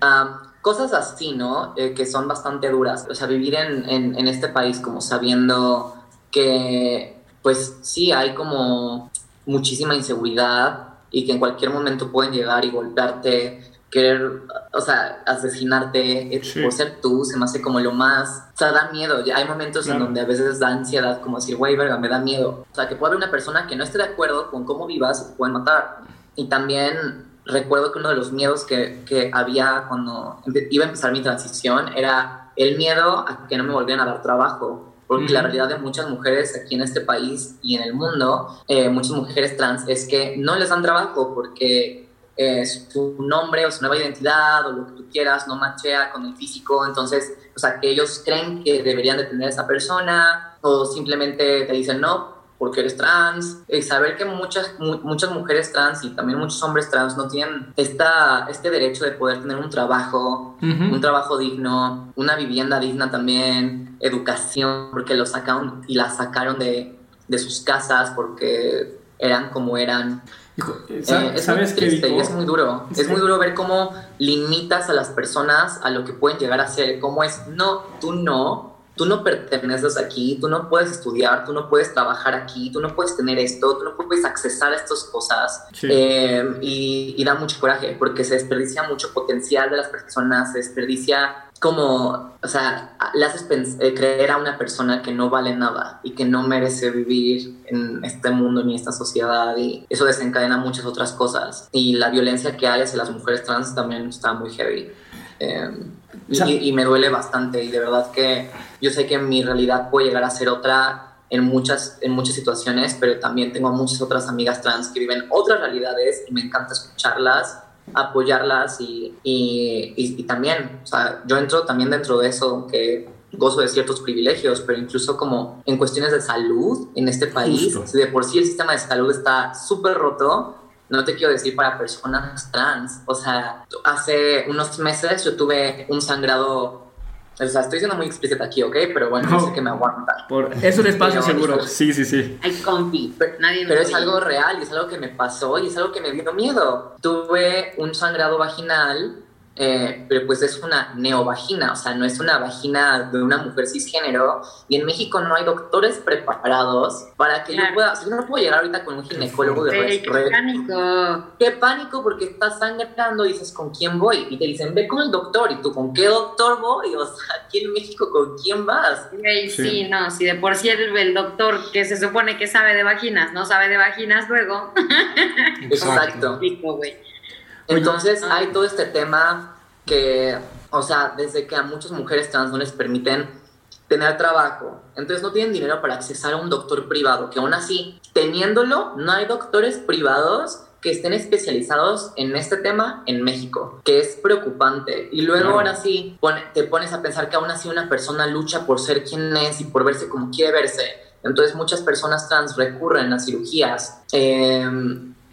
Ah, cosas así, ¿no? Eh, que son bastante duras, o sea, vivir en, en, en este país como sabiendo que pues sí hay como muchísima inseguridad y que en cualquier momento pueden llegar y golpearte, querer, o sea, asesinarte eh, por ser tú, se me hace como lo más, o sea, da miedo. Hay momentos en donde a veces da ansiedad, como decir, güey, verga, me da miedo. O sea, que puede haber una persona que no esté de acuerdo con cómo vivas te pueden matar. Y también recuerdo que uno de los miedos que, que había cuando iba a empezar mi transición era el miedo a que no me volvieran a dar trabajo porque la realidad de muchas mujeres aquí en este país y en el mundo, eh, muchas mujeres trans, es que no les dan trabajo porque eh, su nombre o su nueva identidad o lo que tú quieras no machea con el físico, entonces, o sea, que ellos creen que deberían de tener a esa persona o simplemente te dicen no porque eres trans, y saber que muchas, muchas mujeres trans y también muchos hombres trans no tienen esta, este derecho de poder tener un trabajo, un trabajo digno, una vivienda digna también, educación, porque lo sacaron y la sacaron de, de sus casas porque eran como eran. eh, es ¿sabes muy triste y es muy duro. Es Es, muy duro ver cómo limitas a las personas a lo que pueden llegar a ser. Cómo es, no, tú no, tú no perteneces aquí, tú no puedes estudiar, tú no puedes trabajar aquí, tú no puedes tener esto, tú no puedes accesar a estas cosas. Sí. Eh, y, y da mucho coraje porque se desperdicia mucho potencial de las personas, se desperdicia como, o sea, le haces eh, creer a una persona que no vale nada y que no merece vivir en este mundo ni esta sociedad y eso desencadena muchas otras cosas. Y la violencia que hay hacia las mujeres trans también está muy heavy. Eh, y, y me duele bastante y de verdad que yo sé que mi realidad puede llegar a ser otra en muchas, en muchas situaciones, pero también tengo muchas otras amigas trans que viven otras realidades y me encanta escucharlas, apoyarlas y, y, y- y también, o sea, yo entro también dentro de eso, que gozo de ciertos privilegios, pero incluso como en cuestiones de salud en este país, Justo. si de por sí el sistema de salud está súper roto, no te quiero decir para personas trans. O sea, hace unos meses yo tuve un sangrado. O sea, estoy siendo muy explícita aquí, ¿ok? Pero bueno, No. sé que me aguantan. Por- es un espacio Pero- seguro. Sí, sí, sí. Hay compi. Nadie Pero es algo real y es algo que me pasó y es algo que me dio miedo. Tuve un sangrado vaginal, eh, pero pues es una neovagina, o sea, no es una vagina de una mujer cisgénero. Y en México no hay doctores preparados para que yo pueda. O sea, yo no puedo llegar ahorita con un ginecólogo de res- qué pánico. Qué pánico porque estás sangrando y dices, ¿con quién voy? Y te dicen, ve con el doctor. ¿Y tú con qué doctor voy? O sea, aquí en México, ¿con quién vas? Güey, sí. no, si de por sí el, el doctor que se supone que sabe de vaginas, no sabe de vaginas luego. Exacto. Entonces hay todo este tema que, o sea, desde que a muchas mujeres trans no les permiten tener trabajo, entonces no tienen dinero para accesar a un doctor privado, que aún así, teniéndolo, no hay doctores privados que estén especializados en este tema en México, que es preocupante. Y luego Claro. ahora sí pone- te pones a pensar que aún así una persona lucha por ser quien es y por verse como quiere verse. Entonces muchas personas trans recurren a cirugías eh,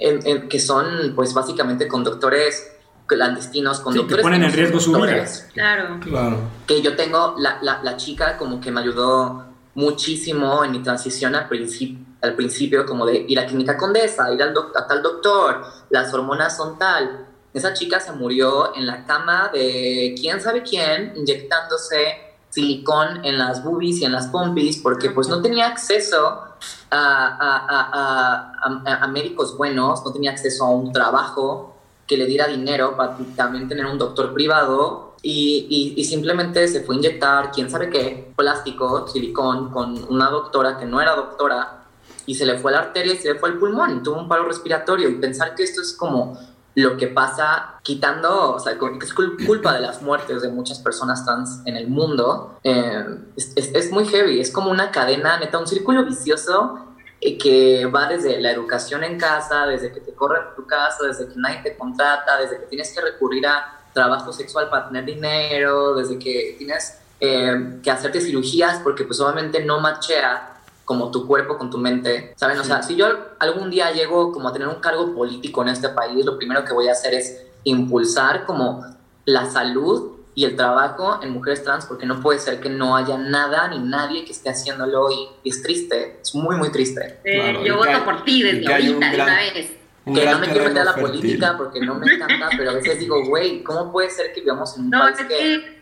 en- en- que son pues básicamente con doctores clandestinos, con Sí, que ponen en riesgo su vida. Claro. Claro. que yo tengo, la, la, la chica como que me ayudó muchísimo en mi transición al, principio al principio, como de ir a Clínica Condesa, ir al a tal doctor, las hormonas son tal. Esa chica se murió en la cama de quién sabe quién, inyectándose silicón en las boobies y en las pompis, porque pues no tenía acceso a, a- médicos buenos, no tenía acceso a un trabajo que le diera dinero para también tener un doctor privado y, simplemente se fue a inyectar quién sabe qué, plástico, silicón, con una doctora que no era doctora y se le fue la arteria y se le fue al pulmón tuvo un paro respiratorio. Y pensar que esto es como lo que pasa quitando, o sea, es cul- culpa de las muertes de muchas personas trans en el mundo, eh, es, muy heavy, es como una cadena, neta, un círculo vicioso eh, que va desde la educación en casa, desde que te corren tu casa, desde que nadie te contrata, desde que tienes que recurrir a trabajo sexual para tener dinero, desde que tienes eh, que hacerte cirugías porque pues obviamente no machea como tu cuerpo con tu mente, ¿saben? O sea, si yo algún día llego como a tener un cargo político en este país, lo primero que voy a hacer es impulsar como la salud y el trabajo en mujeres trans, porque no puede ser que no haya nada ni nadie que esté haciéndolo y, y es triste, es muy, muy triste. Eh, yo voto por ti desde ahorita, de una vez. Que no me quiero meter a la política porque no me encanta, pero a veces digo, güey, ¿cómo puede ser que vivamos en un No, país es que...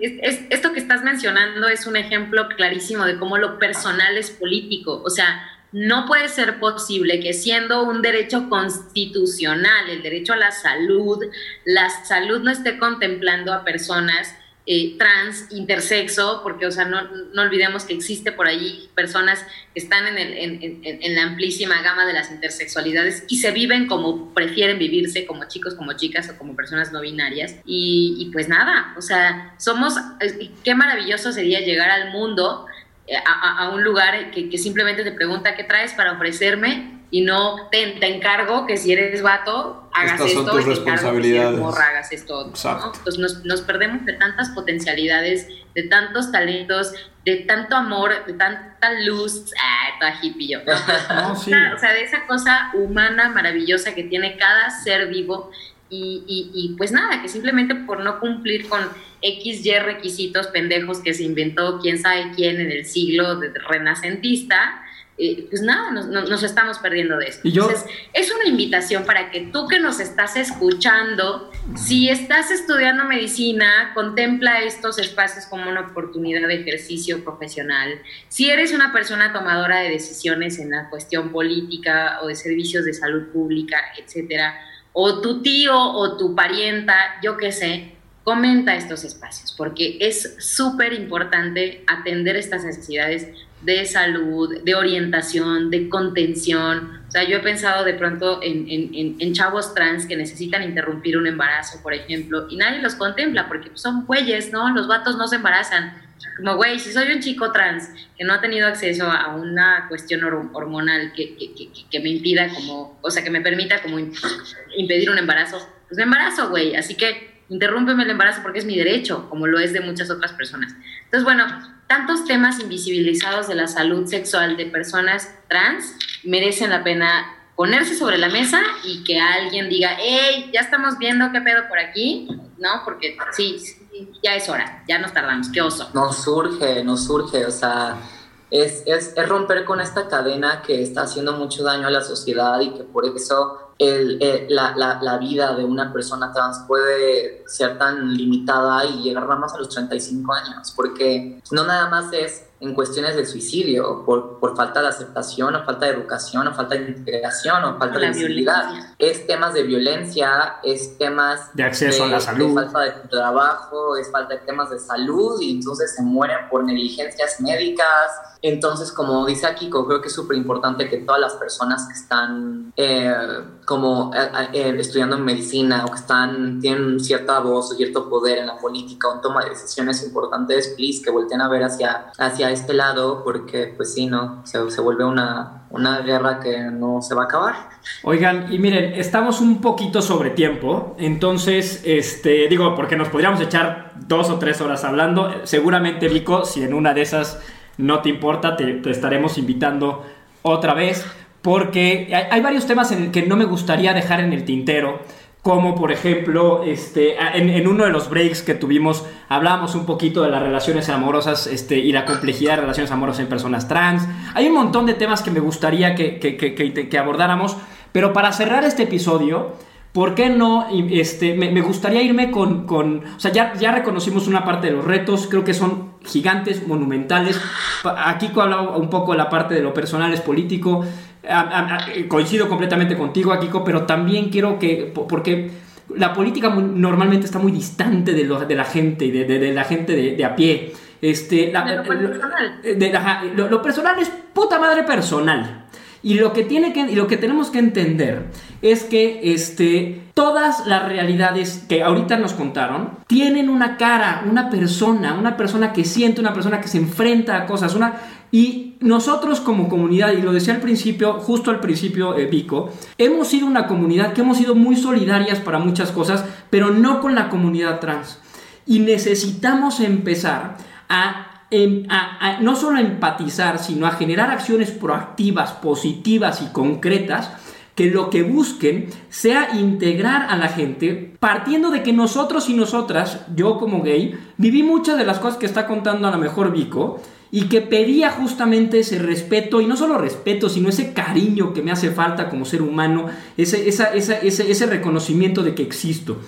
esto que estás mencionando es un ejemplo clarísimo de cómo lo personal es político. O sea, no puede ser posible que siendo un derecho constitucional, el derecho a la salud, la salud no esté contemplando a personas eh, trans, intersexo, porque, o sea, no, no olvidemos que existe por allí personas que están en, el- en- la amplísima gama de las intersexualidades y se viven como prefieren vivirse, como chicos, como chicas o como personas no binarias. Y, y pues nada, o sea, somos, eh, qué maravilloso sería llegar al mundo, eh, a, a- a un lugar que, que simplemente te pregunta qué traes para ofrecerme y no te, te encargo que si eres vato, hagas Estas son esto, tus y te encargo que si eres responsabilidades. morra, hagas esto. Exacto. Entonces nos, nos perdemos de tantas potencialidades, de tantos talentos, de tanto amor, de tanta luz. Ah, toda hippie yo. No, sí. O sea, de esa cosa humana maravillosa que tiene cada ser vivo. Y, y- y, pues nada, que simplemente por no cumplir con X, Y requisitos pendejos que se inventó quién sabe quién en el siglo de- renacentista, eh, pues nada, nos, estamos perdiendo de eso. Y yo- Entonces, es una invitación para que tú que nos estás escuchando, si estás estudiando medicina, contempla estos espacios como una oportunidad de ejercicio profesional. Si eres una persona tomadora de decisiones en la cuestión política o de servicios de salud pública, etcétera, o tu tío o tu parienta, yo qué sé, comenta estos espacios, porque es súper importante atender estas necesidades de salud, de orientación, de contención. O sea, yo he pensado de pronto en, chavos trans que necesitan interrumpir un embarazo, por ejemplo, y nadie los contempla porque son güeyes, ¿no? Los vatos no se embarazan. Como, güey, si soy un chico trans que no ha tenido acceso a una cuestión hor- hormonal que, que- que- que me impida como, o sea, que me permita como im- impedir un embarazo, pues me embarazo, güey. Así que interrúmpeme el embarazo porque es mi derecho, como lo es de muchas otras personas. Entonces, bueno, tantos temas invisibilizados de la salud sexual de personas trans merecen la pena ponerse sobre la mesa y que alguien diga, hey, ya estamos viendo qué pedo por aquí, ¿no? Porque sí, sí, ya es hora, ya nos tardamos, qué oso. Nos surge, nos surge, o sea, es, es, es romper con esta cadena que está haciendo mucho daño a la sociedad y que por eso el, eh, la, la, la vida de una persona trans puede ser tan limitada y llegar más a los 35 años, porque no nada más es en cuestiones de suicidio, por, por falta de aceptación o falta de educación o falta de integración o falta La de visibilidad. violencia. Es temas de violencia, es temas De acceso a la de salud. falta de trabajo, es falta de temas de salud y entonces se mueren por negligencias médicas. Entonces, como dice Kiko, creo que es súper importante que todas las personas que están eh, como eh, eh, estudiando en medicina o que están, tienen cierta voz o cierto poder en la política o en toma de decisiones importantes, please, que volteen a ver hacia, hacia este lado porque, pues sí, ¿no? Se, se vuelve una, una guerra que no se va a acabar. Oigan, y miren, estamos un poquito sobre tiempo, entonces, este, digo, porque nos podríamos echar dos o tres horas hablando. Seguramente, Vico, si en una de esas no te importa, te, te estaremos invitando otra vez, porque hay, hay varios temas en que no me gustaría dejar en el tintero. Como por ejemplo, este, en, en uno de los breaks que tuvimos, hablábamos un poquito de las relaciones amorosas este, y la complejidad de relaciones amorosas en personas trans. Hay un montón de temas que me gustaría que, que- que- que- abordáramos, pero para cerrar este episodio, ¿por qué no? Este, me, me gustaría irme con, con- O sea, ya, ya reconocimos una parte de los retos, creo que son gigantes, monumentales. Aquí hablado un poco de la parte de lo personal, es político. Coincido completamente contigo, Akiko, pero también quiero que. po- Porque la política normalmente está muy distante de, lo- de la gente, y de, de- de la gente de, a pie. Este, la- De lo personal. ajá, lo, lo personal es puta madre personal. Y lo que, tiene que, y lo que tenemos que entender es que este, todas las realidades que ahorita nos contaron tienen una cara, una persona, una persona que siente, una persona que se enfrenta a cosas. Una, y nosotros como comunidad, y lo decía al principio, justo al principio, eh, Vico, hemos sido una comunidad que hemos sido muy solidarias para muchas cosas, pero no con la comunidad trans. Y necesitamos empezar a em- a- no solo a empatizar, sino a generar acciones proactivas, positivas y concretas que lo que busquen sea integrar a la gente partiendo de que nosotros y nosotras, yo como gay, viví muchas de las cosas que está contando a lo mejor Vico y que pedía justamente ese respeto, y no solo respeto, sino ese cariño que me hace falta como ser humano, ese, ese, ese reconocimiento de que existo.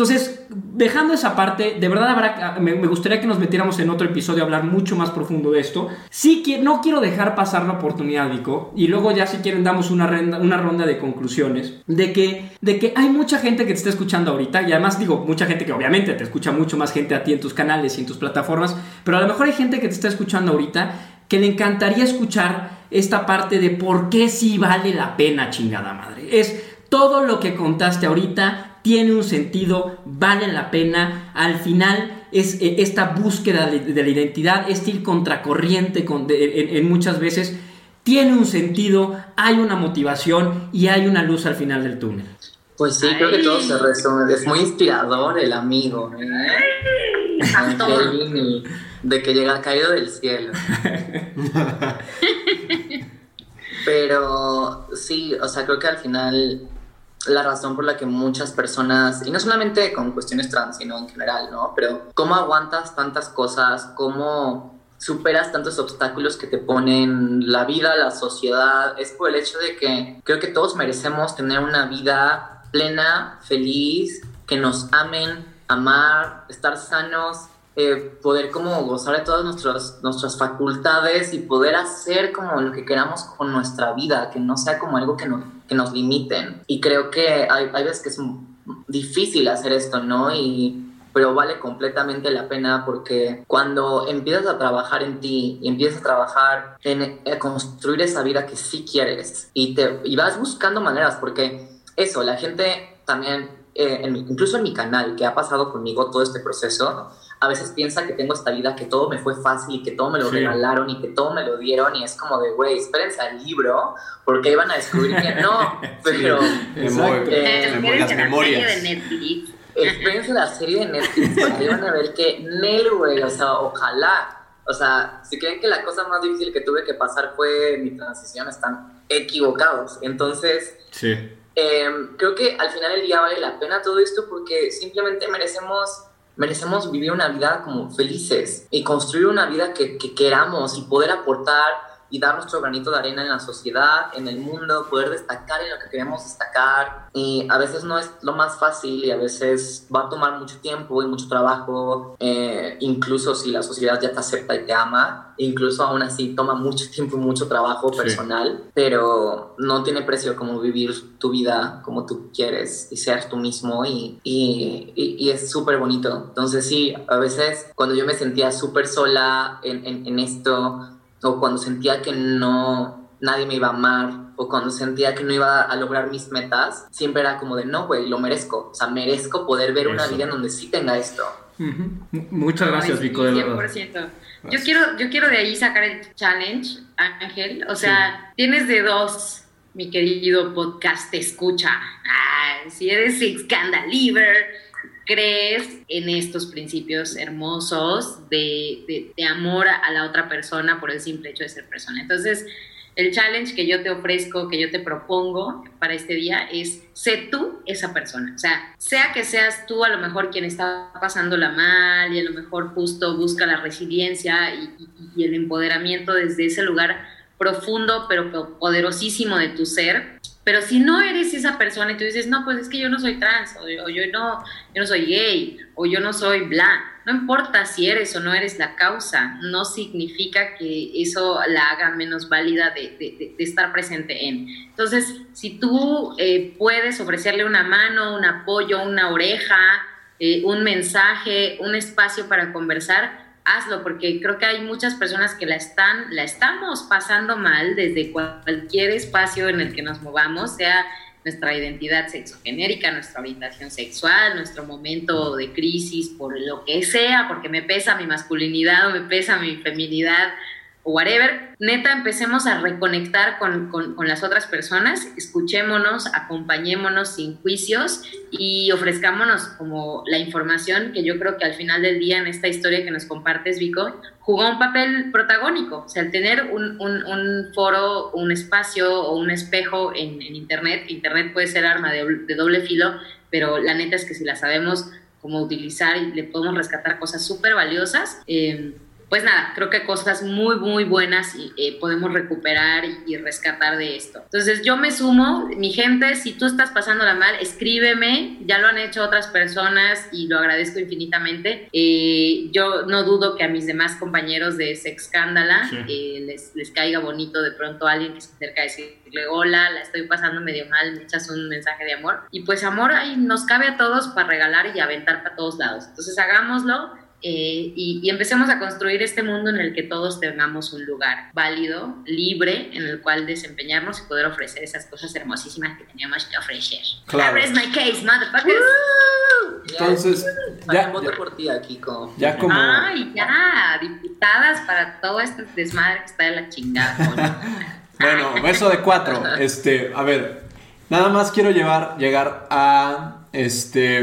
Entonces, dejando esa parte, de verdad habrá- me, me gustaría que nos metiéramos en otro episodio a hablar mucho más profundo de esto. Sí que no quiero dejar pasar la oportunidad, Vico, y luego ya si quieren damos una ronda, de conclusiones, de que, de que hay mucha gente que te está escuchando ahorita, y además digo, mucha gente que obviamente te escucha mucho más gente a ti en tus canales y en tus plataformas, pero a lo mejor hay gente que te está escuchando ahorita que le encantaría escuchar esta parte de por qué sí vale la pena, chingada madre. Es todo lo que contaste ahorita tiene un sentido, vale la pena. Al final es eh, esta búsqueda de, de la identidad, este ir contracorriente con, de- en, en muchas veces, tiene un sentido, hay una motivación y hay una luz al final del túnel. Pues sí, creo que todo se resume. Es muy inspirador el amigo, ¿eh? Angelini, de que llega caído del cielo. Pero sí, o sea, creo que al final la razón por la que muchas personas, y no solamente con cuestiones trans, sino en general, ¿no? Pero cómo aguantas tantas cosas, cómo superas tantos obstáculos que te ponen la vida, la sociedad, es por el hecho de que creo que todos merecemos tener una vida plena, feliz, que nos amen, amar, estar sanos, eh, poder como gozar de todas nuestras, nuestras facultades y poder hacer como lo que queramos con nuestra vida, que no sea como algo que, no- que nos limiten. Y creo que hay, hay veces que es difícil hacer esto, ¿no? Y, pero vale completamente la pena porque cuando empiezas a trabajar en ti y empiezas a trabajar en construir esa vida que sí quieres y, te, y vas buscando maneras, porque eso, la gente también, eh, incluso en mi canal, que ha pasado conmigo todo este proceso, a veces piensa que tengo esta vida, que todo me fue fácil y que todo me lo Sí. regalaron y que todo me lo dieron y es como de, güey, espérense al libro porque iban a descubrir que no, pero... Exacto. eh, Memo- las memorias. serie de Netflix. Espérense la serie de Netflix porque ahí van a ver que Nel, güey, o sea, ojalá. O sea, si creen que la cosa más difícil que tuve que pasar fue mi transición, están equivocados. Entonces, Sí. eh, creo que al final del día vale la pena todo esto porque simplemente merecemos, merecemos vivir una vida como felices y construir una vida que, que queramos y poder aportar y dar nuestro granito de arena en la sociedad, en el mundo, poder destacar en lo que queremos destacar. Y a veces no es lo más fácil y a veces va a tomar mucho tiempo y mucho trabajo, eh, incluso si la sociedad ya te acepta y te ama, incluso aún así toma mucho tiempo y mucho trabajo Sí. personal, pero no tiene precio como vivir tu vida como tú quieres y ser tú mismo y, y, y- y es súper bonito. Entonces sí, a veces cuando yo me sentía súper sola en, en, en esto, o cuando sentía que no nadie me iba a amar o cuando sentía que no iba a lograr mis metas, siempre era como de no, güey, lo merezco. O sea, merezco poder ver una Eso. vida en donde sí tenga esto. Muchas gracias, Ay, Vico, de verdad. 100%. Yo quiero, yo quiero de ahí sacar el challenge, Ángel. O sea, tienes de dos, mi querido podcast escucha. Ah, si eres Scandaliver, crees en estos principios hermosos de, de- amor a la otra persona por el simple hecho de ser persona. Entonces, el challenge que yo te ofrezco, que yo te propongo para este día es sé tú esa persona. O sea, sea que seas tú a lo mejor quien está pasándola mal y a lo mejor justo busca la resiliencia y, y- el empoderamiento desde ese lugar profundo pero po- poderosísimo de tu ser. Pero si no eres esa persona y tú dices, no, pues es que yo no soy trans, o yo, no, yo no soy gay, o yo no soy blanca, no importa si eres o no eres la causa, no significa que eso la haga menos válida de- de- de estar presente en. Entonces, si tú eh, puedes ofrecerle una mano, un apoyo, una oreja, eh, un mensaje, un espacio para conversar, hazlo, porque creo que hay muchas personas que la están, la estamos pasando mal desde cualquier espacio en el que nos movamos, sea nuestra identidad sexogenérica, nuestra orientación sexual, nuestro momento de crisis, por lo que sea, porque me pesa mi masculinidad o me pesa mi feminidad, o whatever, neta empecemos a reconectar con, con, con, las otras personas, escuchémonos, acompañémonos sin juicios y ofrezcámonos como la información que yo creo que al final del día en esta historia que nos compartes, Vico, jugó un papel protagónico. O sea, el tener un, un, un foro, un espacio o un espejo en, en Internet, Internet puede ser arma de, de doble filo, pero la neta es que si la sabemos cómo utilizar y le podemos rescatar cosas súper valiosas, eh, pues nada, creo que cosas muy, muy buenas y, eh, podemos recuperar y, rescatar de esto. Entonces yo me sumo, mi gente, si tú estás pasándola mal, escríbeme, ya lo han hecho otras personas y lo agradezco infinitamente. Eh, yo no dudo que a mis demás compañeros de Sexcándala sí. eh, les, les, caiga bonito de pronto alguien que se acerca a decirle, hola, la estoy pasando medio mal, me echas un mensaje de amor. Y pues amor ahí nos cabe a todos para regalar y aventar para todos lados. Entonces hagámoslo eh, y, y, empecemos a construir este mundo en el que todos tengamos un lugar válido, libre, en el cual desempeñarnos y poder ofrecer esas cosas hermosísimas que teníamos que ofrecer. Claro. I my case, motherfuckers. Entonces, ya, ya, por ti, Kiko. Ya como... Ay, ya, diputadas para todo este desmadre que está de la chingada. bueno, beso de cuatro. Este, a ver, nada más quiero llevar, llegar a este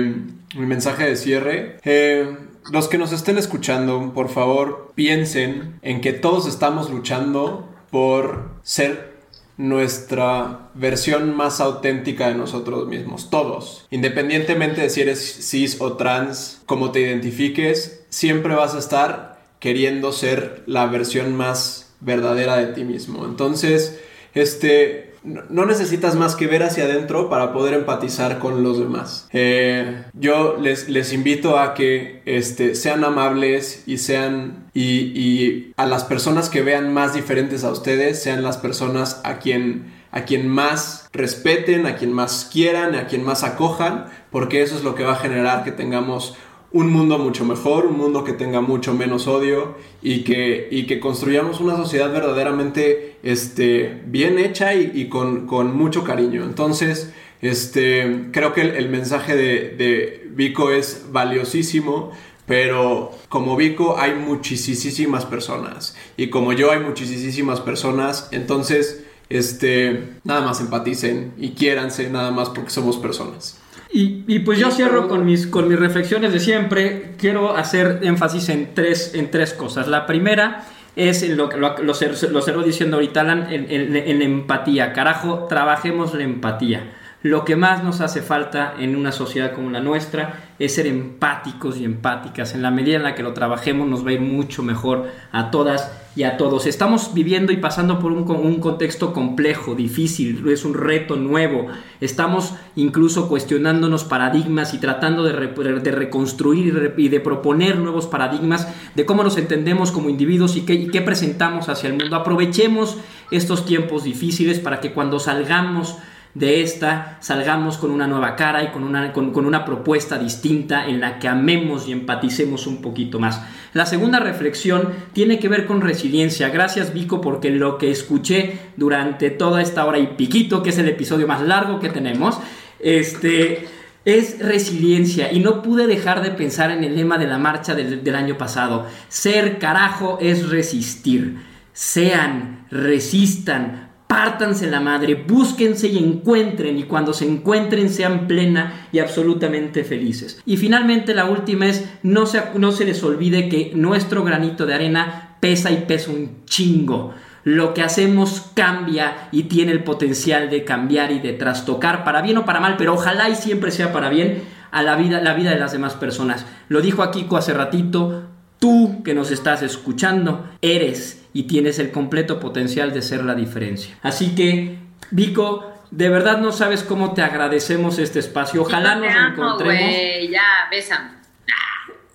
mi mensaje de cierre. Eh, los que nos estén escuchando, por favor, piensen en que todos estamos luchando por ser nuestra versión más auténtica de nosotros mismos, todos. Independientemente de si eres cis o trans, como te identifiques, siempre vas a estar queriendo ser la versión más verdadera de ti mismo. Entonces, este, no necesitas más que ver hacia adentro para poder empatizar con los demás. Eh, yo les, invito a que este, sean amables y sean y, y, a las personas que vean más diferentes a ustedes sean las personas a quien a quien más respeten, a quien más quieran, a quien más acojan, porque eso es lo que va a generar que tengamos un mundo mucho mejor, un mundo que tenga mucho menos odio y que, y que construyamos una sociedad verdaderamente este, bien hecha y, con, con, mucho cariño. Entonces, este, creo que el, el mensaje de, de, Vico es valiosísimo, pero como Vico hay muchísimas personas y como yo hay muchísimas personas, entonces, este, nada más empaticen y quiéranse nada más porque somos personas. Y, y, pues yo cierro con mis, con mis reflexiones de siempre. Quiero hacer énfasis en tres, en tres cosas. La primera es en lo que lo, lo, lo cerró diciendo ahorita Alan, en, en, en empatía. Carajo, trabajemos la empatía. Lo que más nos hace falta en una sociedad como la nuestra es ser empáticos y empáticas. En la medida en la que lo trabajemos nos va a ir mucho mejor a todas y a todos. Estamos viviendo y pasando por un, contexto complejo, difícil, es un reto nuevo. Estamos incluso cuestionándonos paradigmas y tratando de, re, de reconstruir y de proponer nuevos paradigmas de cómo nos entendemos como individuos y qué presentamos hacia el mundo. Aprovechemos estos tiempos difíciles para que cuando salgamos de esta salgamos con una nueva cara y con una, con, una propuesta distinta en la que amemos y empaticemos un poquito más. La segunda reflexión tiene que ver con resiliencia. Gracias Vico porque lo que escuché durante toda esta hora y piquito, que es el episodio más largo que tenemos, este es resiliencia y no pude dejar de pensar en el lema de la marcha del, del año pasado. Ser carajo es resistir. Sean, resistan, pártanse la madre, búsquense y encuentren y cuando se encuentren sean plena y absolutamente felices. Y finalmente la última es no se, no se les olvide que nuestro granito de arena pesa y pesa un chingo. Lo que hacemos cambia y tiene el potencial de cambiar y de trastocar para bien o para mal, pero ojalá y siempre sea para bien a la vida, la vida de las demás personas. Lo dijo Akiko hace ratito, tú que nos estás escuchando eres y tienes el completo potencial de ser la diferencia. Así que, Vico, de verdad no sabes cómo te agradecemos este espacio. Ojalá nos amo, encontremos. Wey, ya, bésame.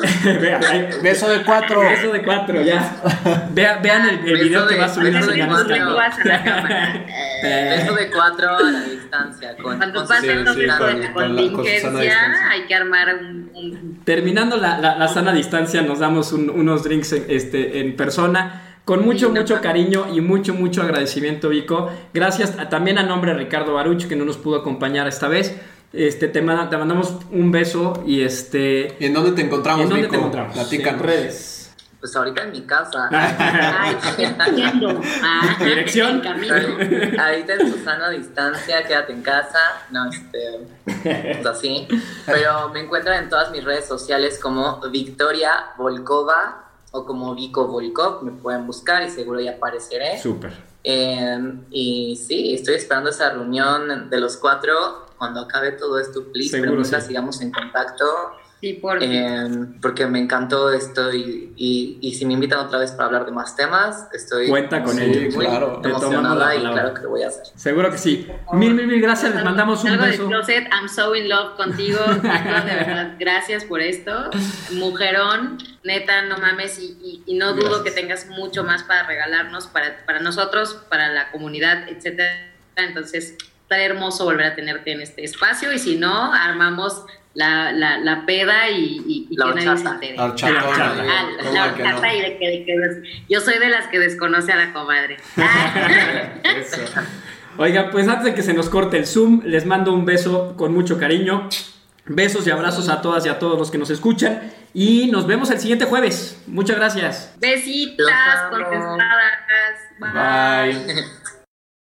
Beso de cuatro. Beso de cuatro, ya. Vean, vean el, el video de, que va a subir beso de cuatro. beso de cuatro a la distancia. Con, Cuando pasen sí, los sí, con- de contingencia, hay que armar un, un Terminando la, la- la sana distancia, nos damos un- unos drinks en, este, en persona. Con mucho, mucho cariño y mucho, mucho agradecimiento, Vico. Gracias a- también a nombre de Ricardo Baruch, que no nos pudo acompañar esta vez. Este, te, manda- te mandamos un beso y este... ¿Y en dónde te encontramos, ¿En dónde Vico? te encontramos? Platícanos. En redes. Pues ahorita en mi casa. Ay, entiendo. Ah, Dirección. en camino. Ahorita en Susana a distancia, quédate en casa. No, este. Pues así. Pero me encuentran en todas mis redes sociales como Victoria Volkova o como Vico Volkov. Me pueden buscar y seguro ya apareceré. Súper. Eh, y sí, estoy esperando esa reunión de los cuatro cuando acabe todo esto, please. Seguro pero sí. sigamos en contacto. Sí, por Eh, porque me encantó esto y, y, y si me invitan otra vez para hablar de más temas, estoy Cuenta con muy, ello, claro. Emocionada y claro que lo voy a hacer. Seguro que sí. Mil, mil, mil gracias. Les mandamos un Algo de beso. closet, I'm so in love contigo. Nico, de verdad, gracias por esto. Mujerón, neta, no mames. Y, y- y no dudo Gracias. que tengas mucho más para regalarnos, para, para nosotros, para la comunidad, etcétera. Entonces, está hermoso volver a tenerte en este espacio. Y si no, armamos la, la, la peda y, y, y La que nadie se horchata. entere. La horchata, Ah, ah, horchata y de que, de que yo soy de las que desconoce a la comadre. Oigan, pues antes de que se nos corte el Zoom, les mando un beso con mucho cariño. Besos y abrazos a todas y a todos los que nos escuchan. Y nos vemos el siguiente jueves. Muchas gracias. Besitas, contestadas. Bye.